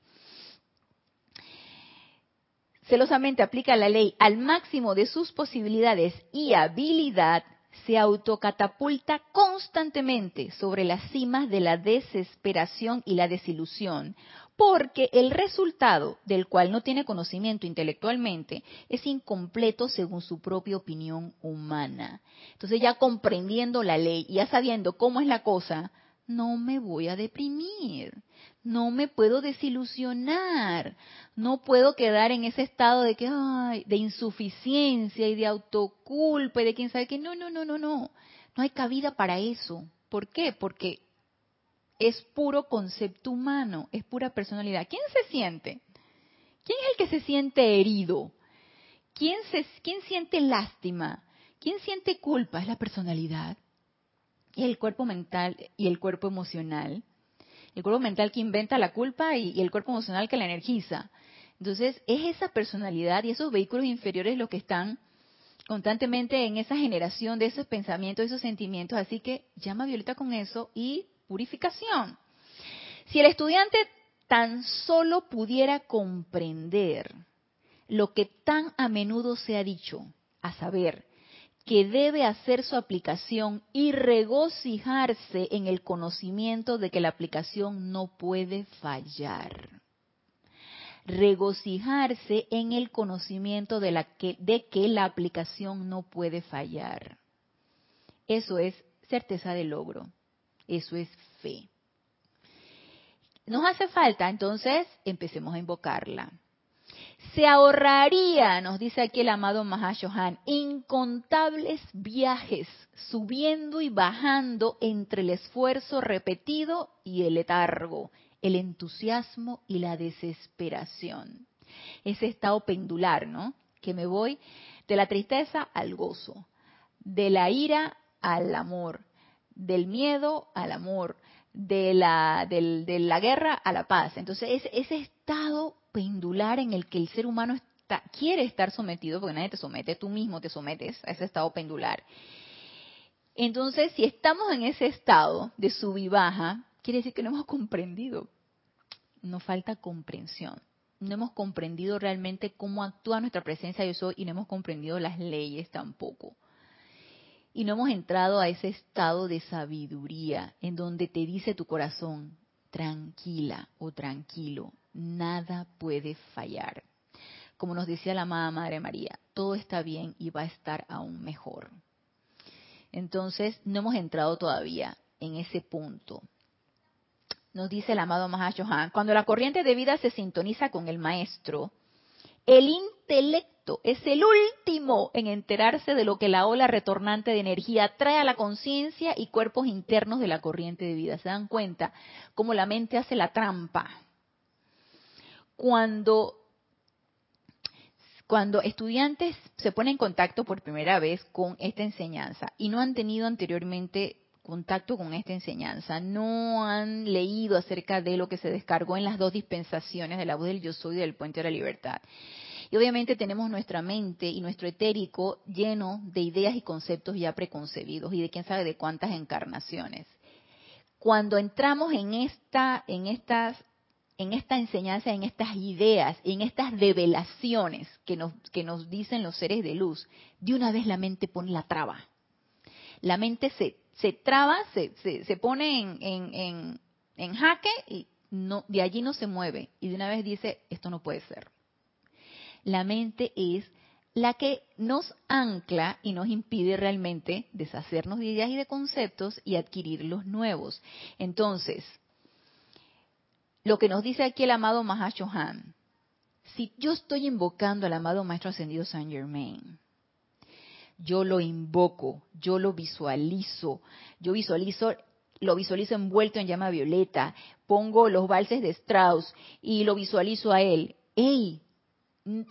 Celosamente aplica la ley al máximo de sus posibilidades y habilidad, se autocatapulta constantemente sobre las cimas de la desesperación y la desilusión, porque el resultado del cual no tiene conocimiento intelectualmente es incompleto según su propia opinión humana. Entonces ya comprendiendo la ley ya sabiendo cómo es la cosa, no me voy a deprimir, no me puedo desilusionar, no puedo quedar en ese estado de que ay, de insuficiencia y de autoculpa y de quién sabe que no, no, no, no, no. No hay cabida para eso. ¿Por qué? Porque es puro concepto humano, es pura personalidad. ¿Quién se siente? ¿Quién es el que se siente herido? ¿Quién, se, quién siente lástima? ¿Quién siente culpa? Es la personalidad. Y el cuerpo mental y el cuerpo emocional. El cuerpo mental que inventa la culpa y, el cuerpo emocional que la energiza. Entonces, es esa personalidad y esos vehículos inferiores los que están constantemente en esa generación de esos pensamientos, de esos sentimientos. Así que llama a Violeta con eso y purificación. Si el estudiante tan solo pudiera comprender lo que tan a menudo se ha dicho, a saber, que debe hacer su aplicación y regocijarse en el conocimiento de que la aplicación no puede fallar. Regocijarse en el conocimiento de, que, que la aplicación no puede fallar. Eso es certeza de logro. Eso es fe. Nos hace falta, entonces, empecemos a invocarla. Se ahorraría, nos dice aquí el amado Mahashohan, incontables viajes subiendo y bajando entre el esfuerzo repetido y el letargo, el entusiasmo y la desesperación. Ese estado pendular, ¿no? Que me voy de la tristeza al gozo, de la ira al amor, del miedo al amor, de la, de la guerra a la paz. Entonces, es, ese estado pendular en el que el ser humano está, quiere estar sometido, porque nadie te somete, tú mismo te sometes a ese estado pendular. Entonces, si estamos en ese estado de sub y baja, quiere decir que no hemos comprendido. Nos falta comprensión. No hemos comprendido realmente cómo actúa nuestra presencia yo soy y no hemos comprendido las leyes tampoco y no hemos entrado a ese estado de sabiduría en donde te dice tu corazón, tranquila o tranquilo, nada puede fallar. Como nos decía la amada Madre María, todo está bien y va a estar aún mejor. Entonces, no hemos entrado todavía en ese punto. Nos dice el amado Mahashohan, cuando la corriente de vida se sintoniza con el maestro, el intelecto es el último en enterarse de lo que la ola retornante de energía trae a la conciencia y cuerpos internos de la corriente de vida. ¿Se dan cuenta cómo la mente hace la trampa? Cuando, cuando estudiantes se ponen en contacto por primera vez con esta enseñanza y no han tenido anteriormente contacto con esta enseñanza, no han leído acerca de lo que se descargó en las dos dispensaciones de la voz del yo soy y del puente de la libertad. Y obviamente tenemos nuestra mente y nuestro etérico lleno de ideas y conceptos ya preconcebidos y de quién sabe de cuántas encarnaciones. Cuando entramos en esta, en estas, en esta enseñanza, en estas ideas, en estas revelaciones que nos, que nos dicen los seres de luz, de una vez la mente pone la traba. La mente se se traba, se, se, pone en, en, en, jaque y no, de allí no se mueve. Y de una vez dice, esto no puede ser. La mente es la que nos ancla y nos impide realmente deshacernos de ideas y de conceptos y adquirir los nuevos. Entonces, lo que nos dice aquí el amado Mahashohan, si yo estoy invocando al amado Maestro Ascendido Saint Germain, yo lo invoco, yo lo visualizo, yo visualizo, lo visualizo envuelto en llama violeta, pongo los valses de Strauss y lo visualizo a él. ¡Ey!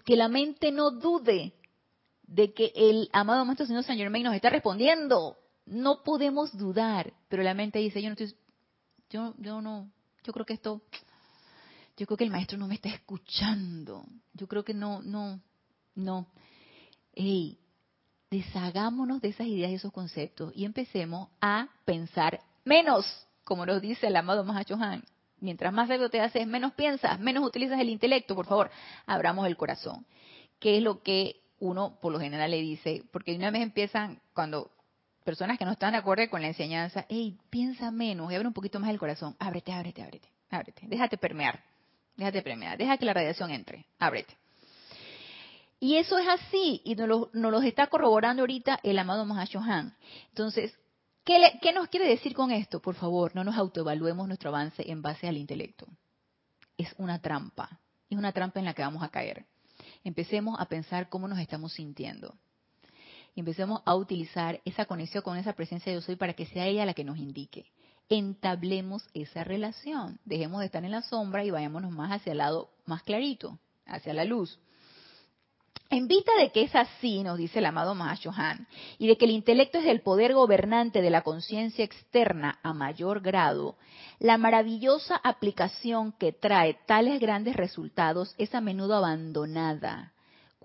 que la mente no dude de que el amado Maestro Señor San Germain nos está respondiendo. No podemos dudar, pero la mente dice, yo no estoy, yo, yo no, yo creo que esto, yo creo que el maestro no me está escuchando. Yo creo que no, no, no. Hey, deshagámonos de esas ideas y esos conceptos y empecemos a pensar menos, como nos dice el amado Mahacho Han. Mientras más sabio te haces, menos piensas, menos utilizas el intelecto. Por favor, abramos el corazón. ¿Qué es lo que uno por lo general le dice? Porque una vez empiezan, cuando personas que no están de acuerdo con la enseñanza, hey, piensa menos y abre un poquito más el corazón. Ábrete, ábrete, ábrete, ábrete. Déjate permear. Déjate permear. Deja que la radiación entre. Ábrete. Y eso es así, y nos lo, nos está corroborando ahorita el amado Mahashohan. Entonces, ¿qué, ¿qué nos quiere decir con esto? Por favor, no nos autoevaluemos nuestro avance en base al intelecto. Es una trampa, es una trampa en la que vamos a caer. Empecemos a pensar cómo nos estamos sintiendo. Y empecemos a utilizar esa conexión con esa presencia de yo soy para que sea ella la que nos indique. Entablemos esa relación. Dejemos de estar en la sombra y vayámonos más hacia el lado más clarito, hacia la luz. En vista de que es así, nos dice el amado Mahashohan, y de que el intelecto es el poder gobernante de la conciencia externa a mayor grado, la maravillosa aplicación que trae tales grandes resultados es a menudo abandonada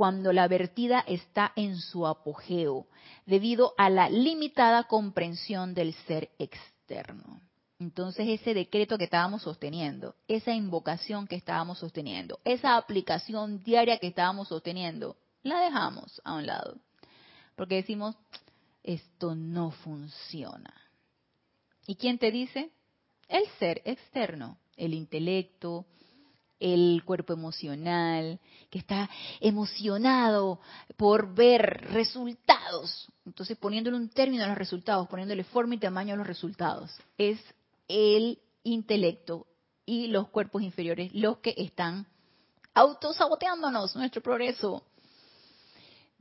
cuando la vertida está en su apogeo, debido a la limitada comprensión del ser externo. Entonces ese decreto que estábamos sosteniendo, esa invocación que estábamos sosteniendo, esa aplicación diaria que estábamos sosteniendo, la dejamos a un lado. Porque decimos, esto no funciona. ¿Y quién te dice? El ser externo, el intelecto, el cuerpo emocional, que está emocionado por ver resultados. Entonces, poniéndole un término a los resultados, poniéndole forma y tamaño a los resultados, es el intelecto y los cuerpos inferiores los que están autosaboteándonos nuestro progreso.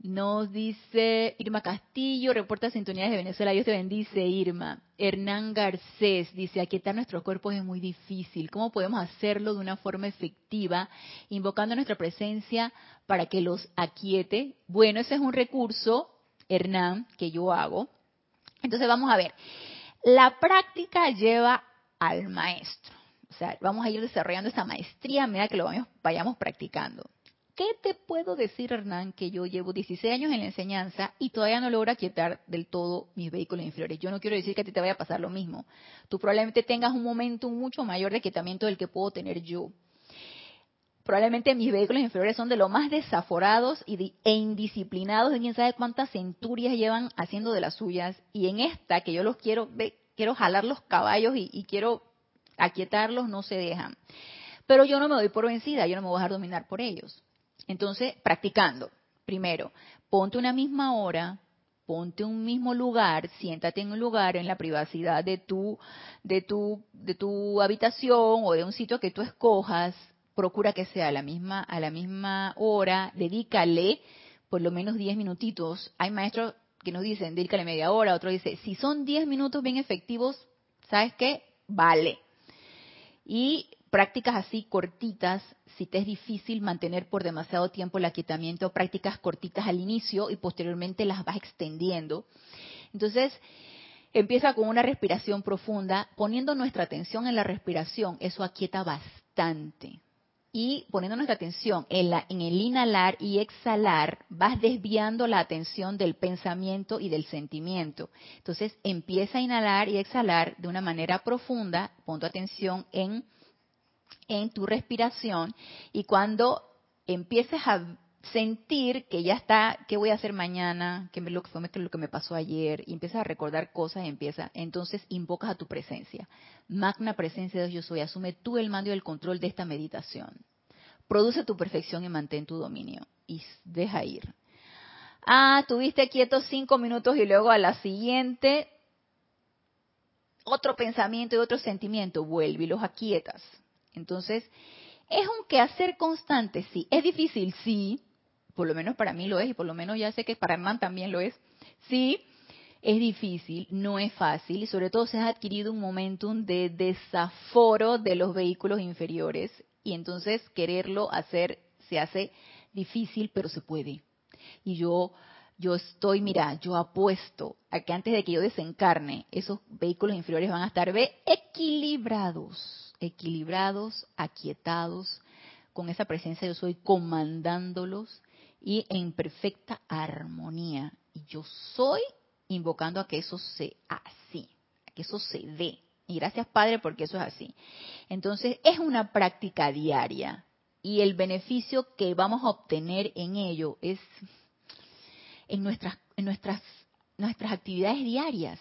Nos dice Irma Castillo, reporta sintonías de Venezuela. Dios te bendice, Irma. Hernán Garcés dice, aquietar nuestros cuerpos es muy difícil. ¿Cómo podemos hacerlo de una forma efectiva, invocando nuestra presencia para que los aquiete? Bueno, ese es un recurso, Hernán, que yo hago. Entonces vamos a ver. La práctica lleva al maestro. O sea, vamos a ir desarrollando esa maestría a medida que lo vayamos, vayamos practicando. ¿Qué te puedo decir, Hernán, que yo llevo 16 años en la enseñanza y todavía no logro aquietar del todo mis vehículos inferiores? Yo no quiero decir que a ti te vaya a pasar lo mismo. Tú probablemente tengas un momento mucho mayor de aquietamiento del que puedo tener yo. Probablemente mis vehículos inferiores son de lo más desaforados e indisciplinados de quién sabe cuántas centurias llevan haciendo de las suyas. Y en esta, que yo los quiero, quiero jalar los caballos y, y quiero aquietarlos, no se dejan. Pero yo no me doy por vencida, yo no me voy a dejar dominar por ellos. Entonces, practicando. Primero, ponte una misma hora, ponte un mismo lugar, siéntate en un lugar en la privacidad de tu, de tu, de tu habitación o de un sitio que tú escojas, procura que sea a la misma, a la misma hora, dedícale por lo menos 10 minutitos. Hay maestros que nos dicen, dedícale media hora, otro dice, si son 10 minutos bien efectivos, ¿sabes qué? Vale. Y prácticas así cortitas, si te es difícil mantener por demasiado tiempo el aquietamiento, prácticas cortitas al inicio y posteriormente las vas extendiendo. Entonces, empieza con una respiración profunda, poniendo nuestra atención en la respiración, eso aquieta bastante y poniendo nuestra atención en, en el inhalar y exhalar, vas desviando la atención del pensamiento y del sentimiento. Entonces empieza a inhalar y exhalar de una manera profunda, pon tu atención en, en tu respiración y cuando empieces a sentir que ya está, ¿qué voy a hacer mañana? ¿Qué lo que fue lo que me pasó ayer? Y empiezas a recordar cosas y empieza, entonces invocas a tu presencia. Magna presencia de Dios yo soy, asume tú el mando y el control de esta meditación. Produce tu perfección y mantén tu dominio. Y deja ir. Ah, tuviste quieto cinco minutos y luego a la siguiente otro pensamiento y otro sentimiento, vuelve y los aquietas. Entonces, es un quehacer constante, sí. Es difícil, sí, por lo menos para mí lo es y por lo menos ya sé que para Hernán también lo es, sí, es difícil, no es fácil y sobre todo se ha adquirido un momentum de desaforo de los vehículos inferiores y entonces quererlo hacer se hace difícil, pero se puede. Y yo, yo estoy, mira, yo apuesto a que antes de que yo desencarne, esos vehículos inferiores van a estar equilibrados, equilibrados, aquietados, con esa presencia yo soy comandándolos y en perfecta armonía. Y yo soy invocando a que eso sea así, a que eso se dé. Y gracias Padre porque eso es así. Entonces es una práctica diaria y el beneficio que vamos a obtener en ello es en nuestras, en nuestras, nuestras actividades diarias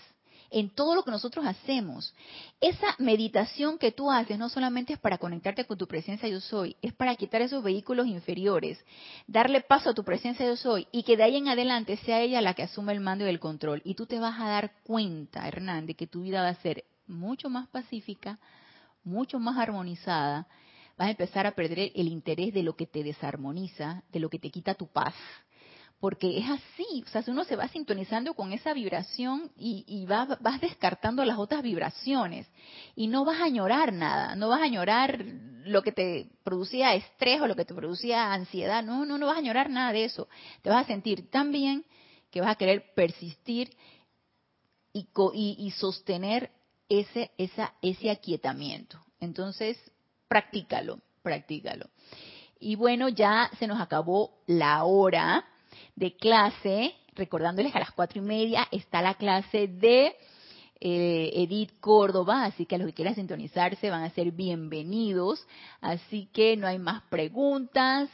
en todo lo que nosotros hacemos. Esa meditación que tú haces no solamente es para conectarte con tu presencia yo soy, es para quitar esos vehículos inferiores, darle paso a tu presencia yo soy y que de ahí en adelante sea ella la que asume el mando y el control. Y tú te vas a dar cuenta, Hernán, de que tu vida va a ser mucho más pacífica, mucho más armonizada. Vas a empezar a perder el interés de lo que te desarmoniza, de lo que te quita tu paz, porque es así, o sea, si uno se va sintonizando con esa vibración y, vas descartando las otras vibraciones y no vas a añorar nada, no vas a añorar lo que te producía estrés o lo que te producía ansiedad, no, no, no vas a añorar nada de eso, te vas a sentir tan bien que vas a querer persistir y, y, sostener ese, esa, ese aquietamiento. Entonces, practícalo, practícalo. Y bueno, ya se nos acabó la hora de clase, recordándoles a las cuatro y media está la clase de eh, Edith Córdoba, así que a los que quieran sintonizarse van a ser bienvenidos. Así que no hay más preguntas.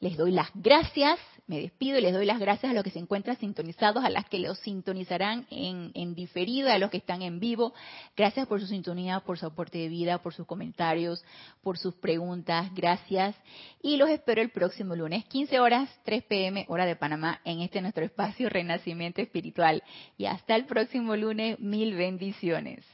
Les doy las gracias me despido y les doy las gracias a los que se encuentran sintonizados, a las que los sintonizarán en, en diferido, a los que están en vivo. Gracias por su sintonía, por su aporte de vida, por sus comentarios, por sus preguntas. Gracias. Y los espero el próximo lunes, 15 horas, 3 pm, hora de Panamá, en este nuestro espacio Renacimiento Espiritual. Y hasta el próximo lunes, mil bendiciones.